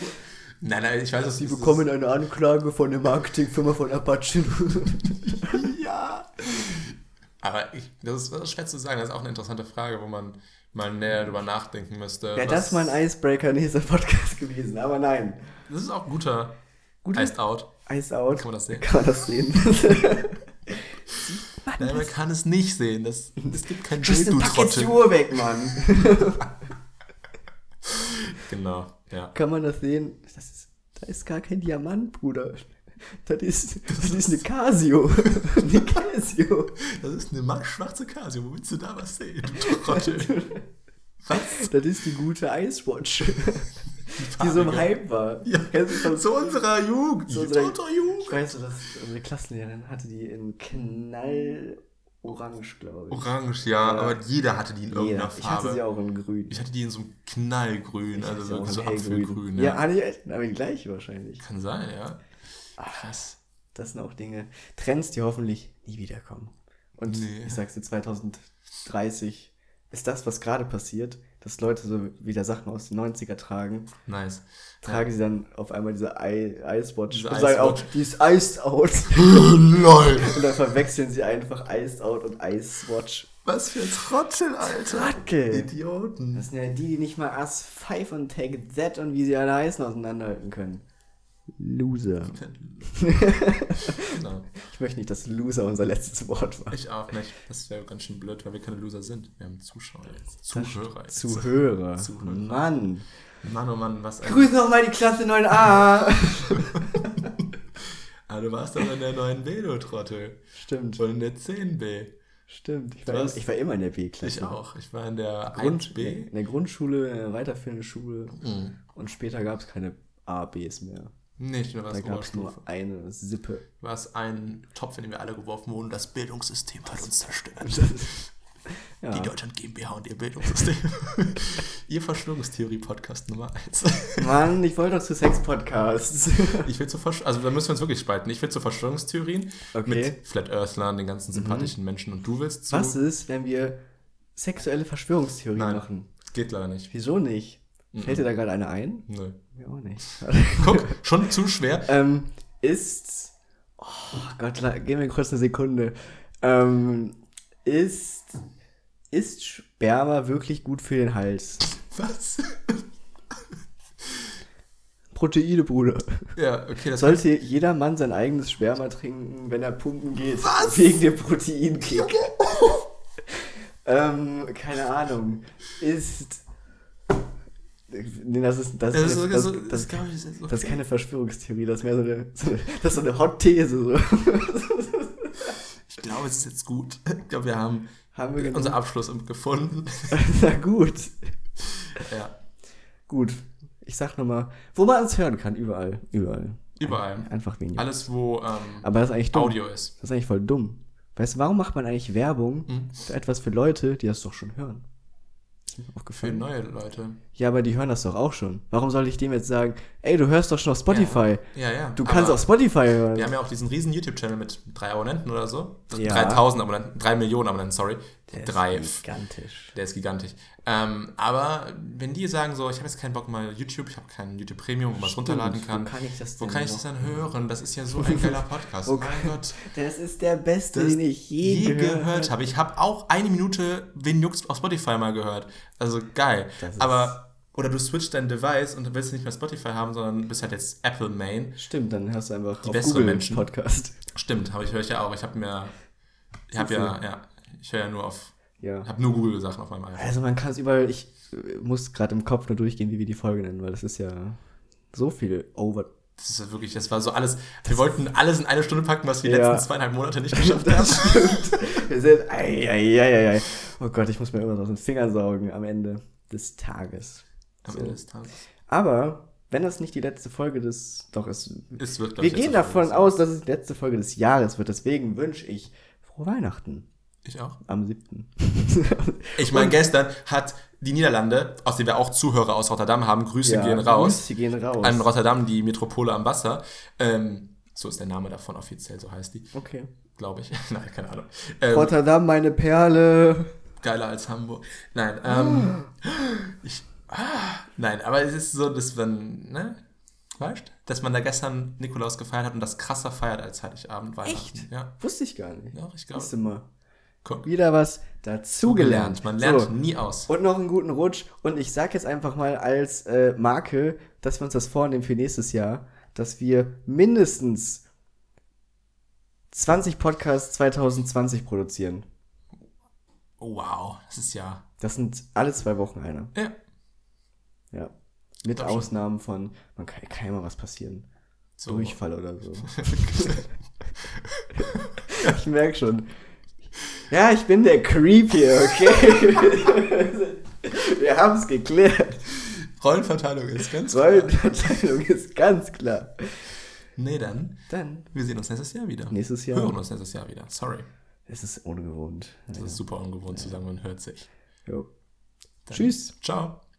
nein, nein, ich weiß, dass Sie bekommen eine Anklage von der Marketingfirma von Apache. ja. Aber ich, das, ist, das ist schwer zu sagen. Das ist auch eine interessante Frage, wo man mal näher drüber nachdenken müsste. Wäre das mal ein Icebreaker nächster Podcast gewesen, aber nein. Das ist auch guter. guter Iced Out. Iced Out. Kann man das sehen? Kann man das sehen. Nein, man kann es nicht sehen. Das, es gibt kein Bild, du pack jetzt die Uhr weg, Mann. genau, ja. Kann man das sehen? Das ist, da ist gar kein Diamant, Bruder. Das ist, das ist eine Casio. eine Casio. Das ist eine schwarze Casio. Wo willst du da was sehen, du Trottel? Was? Das ist die gute Icewatch die so im Hype war. Ja, zu unserer Jugend. Zu unserer, unserer Jugend. Ich weiß, dass unsere Klassenlehrerin hatte die in Knall Orange, glaube ich. Orange, ja, ja, aber jeder hatte die in jeder. irgendeiner Farbe. Ich hatte sie auch in grün. Ich hatte die in so einem Knallgrün, also so, so Apfelgrün. Ja, ja ich, aber die gleiche wahrscheinlich. Kann sein, ja. Ach, Krass. Das sind auch Dinge, Trends, die hoffentlich nie wiederkommen. Und nee. ich sag's dir, 2030 ist das, was gerade passiert, dass Leute so wieder Sachen aus den 90er tragen. Nice. Tragen ja. sie dann auf einmal diese Icewatch diese und sagen auch, die ist iced out. Lol. und dann verwechseln sie einfach iced out und Icewatch. Was für Trottel, Alter. Trottel. Idioten. Das sind ja die, die nicht mal As 5 und Take That und wie sie alle heißen auseinanderhalten können. Loser. genau. Ich möchte nicht, dass Loser unser letztes Wort war. Ich auch nicht. Das wäre ganz schön blöd, weil wir keine Loser sind. Wir haben Zuschauer jetzt. Zuhörer jetzt. Zuhörer. Zuhörer. Mann. Mann, oh Mann, was ein... Grüß nochmal die Klasse 9a. ah, du warst doch in der 9b, du Trottel. Stimmt. Und in der 10b. Stimmt, ich war, ich war immer in der B-Klasse. Ich auch. Ich war in der Grund, 1B. In der Grundschule, in der weiterführenden Schule. Mhm. Und später gab es keine A, Bs mehr. Nee, ich war Da gab es nur eine Sippe. War es ein Topf, in den wir alle geworfen wurden. Das Bildungssystem hat uns zerstört. Ja. Die Deutschland GmbH und ihr Bildungssystem. ihr Verschwörungstheorie-Podcast Nummer 1. Mann, ich wollte doch zu Sex-Podcasts. Ich will zu Versch also da müssen wir uns wirklich spalten. Ich will zu Verschwörungstheorien Okay. mit Flat Earthlern, den ganzen sympathischen Menschen und du willst zu. Was ist, wenn wir sexuelle Verschwörungstheorien Nein. machen? Geht leider nicht. Wieso nicht? Mhm. Fällt dir da gerade eine ein? Nö. Mir auch nicht. Guck, schon zu schwer. ähm, ist. Oh Gott, gib mir kurz eine Sekunde. Ähm, ist. Ist Sperma wirklich gut für den Hals? Was? Proteine, Bruder. Ja, okay, Sollte jeder Mann sein eigenes Sperma trinken, wenn er pumpen geht? Was? Wegen dem Proteinkick. ähm, keine Ahnung. Ist. Nee, das ist. Das, Das ist, das, so, das, das, ich, ist okay. das ist keine Verschwörungstheorie, das ist mehr so eine. So eine das ist so eine Hot-These. So. Ich glaube, es ist jetzt gut. Ich glaube, wir haben Haben wir unser genug? Abschluss gefunden. Na gut. Ja, Gut. Ich sag nochmal, wo man uns hören kann, überall. Überall. überall. Einfach weniger. Alles, wo ähm, Aber das ist eigentlich dumm. Audio ist. Das ist eigentlich voll dumm. Weißt du, warum macht man eigentlich Werbung Hm? für etwas für Leute, die das doch schon hören? Für neue Leute. Ja, aber die hören das doch auch schon. Warum soll ich dem jetzt sagen, ey, du hörst doch schon auf Spotify. Ja, ja. Du kannst aber auf Spotify hören. Wir haben ja auch diesen riesen YouTube-Channel mit drei Abonnenten oder so. Ja. 3000 Abonnenten, drei Millionen Abonnenten, sorry. Der drei. Ist gigantisch. Der ist gigantisch. Ähm, aber wenn die sagen so, ich habe jetzt keinen Bock mal YouTube, ich habe keinen YouTube Premium, wo man es runterladen kann. Wo kann ich das denn kann ich das dann hören? Das ist ja so ein geiler Podcast. Wo mein Gott. Das ist der beste, den ich je, je gehört, gehört habe. Ich habe auch eine Minute Wen juckt's auf Spotify mal gehört. Also geil. Aber, oder du switcht dein Device und willst nicht mehr Spotify haben, sondern bist halt jetzt Apple Main. Stimmt, dann hörst du einfach auf besseren Google Menschen. Podcast. Stimmt, habe ich höre ich ja auch. Ich habe mir, ich habe ja, ja, ich höre ja nur auf, Ja. habe nur Google Sachen auf meinem iPhone. Also man kann es überall, ich äh, muss gerade im Kopf nur durchgehen, wie wir die Folge nennen, weil das ist ja so viel over. Das ist ja wirklich, das war so alles. Wir wollten alles in eine Stunde packen, was wir die Ja. letzten zweieinhalb Monate nicht geschafft haben. Wir sind, ei, ei, ei, ei. Oh Gott, ich muss mir irgendwas aus den Fingern saugen am Ende des Tages. Am So. Ende des Tages. Aber wenn das nicht die letzte Folge des, doch es, Es wird, wir gehen davon aus, dass es die letzte Folge des Jahres wird. Deswegen wünsche ich frohe Weihnachten Ich auch. am 7. Ich meine, gestern hat die Niederlande, aus denen wir auch Zuhörer aus Rotterdam haben, Grüße gehen raus. Grüße gehen raus. An Rotterdam, die Metropole am Wasser. Ähm, so ist der Name davon offiziell, so heißt die, okay. glaube ich. Nein, keine Ahnung. Ähm, Rotterdam, meine Perle. geiler als Hamburg. Nein, ähm, ich, ah, nein, aber es ist so, dass man, ne, weißt, dass man da gestern Nikolaus gefeiert hat und das krasser feiert als Heiligabend Weihnachten. Echt? Ja, Wusste ich gar nicht. ja ich glaube. Mal. Guck, Wieder was dazugelernt. Man lernt So. nie aus. Und noch einen guten Rutsch. Und ich sag jetzt einfach mal als äh, Marke, dass wir uns das vornehmen für nächstes Jahr, dass wir mindestens 20 Podcasts 2020 produzieren. Oh, wow, das ist ja, Das sind alle zwei Wochen einer. ja, Ja. Mit. Ausnahmen von, man kann, kann immer was passieren. so. Durchfall oder so. ich merke schon. Ja, ich bin der Creep hier, okay? wir haben es geklärt. Rollenverteilung ist ganz klar. Rollenverteilung ist ganz klar. Nee, dann, Dann wir sehen uns nächstes Jahr wieder. nächstes Jahr. Hören uns nächstes Jahr wieder. Sorry. Es ist ungewohnt. Das ist super ungewohnt zu sagen, man hört sich. Jo. Dann- Tschüss. Ciao.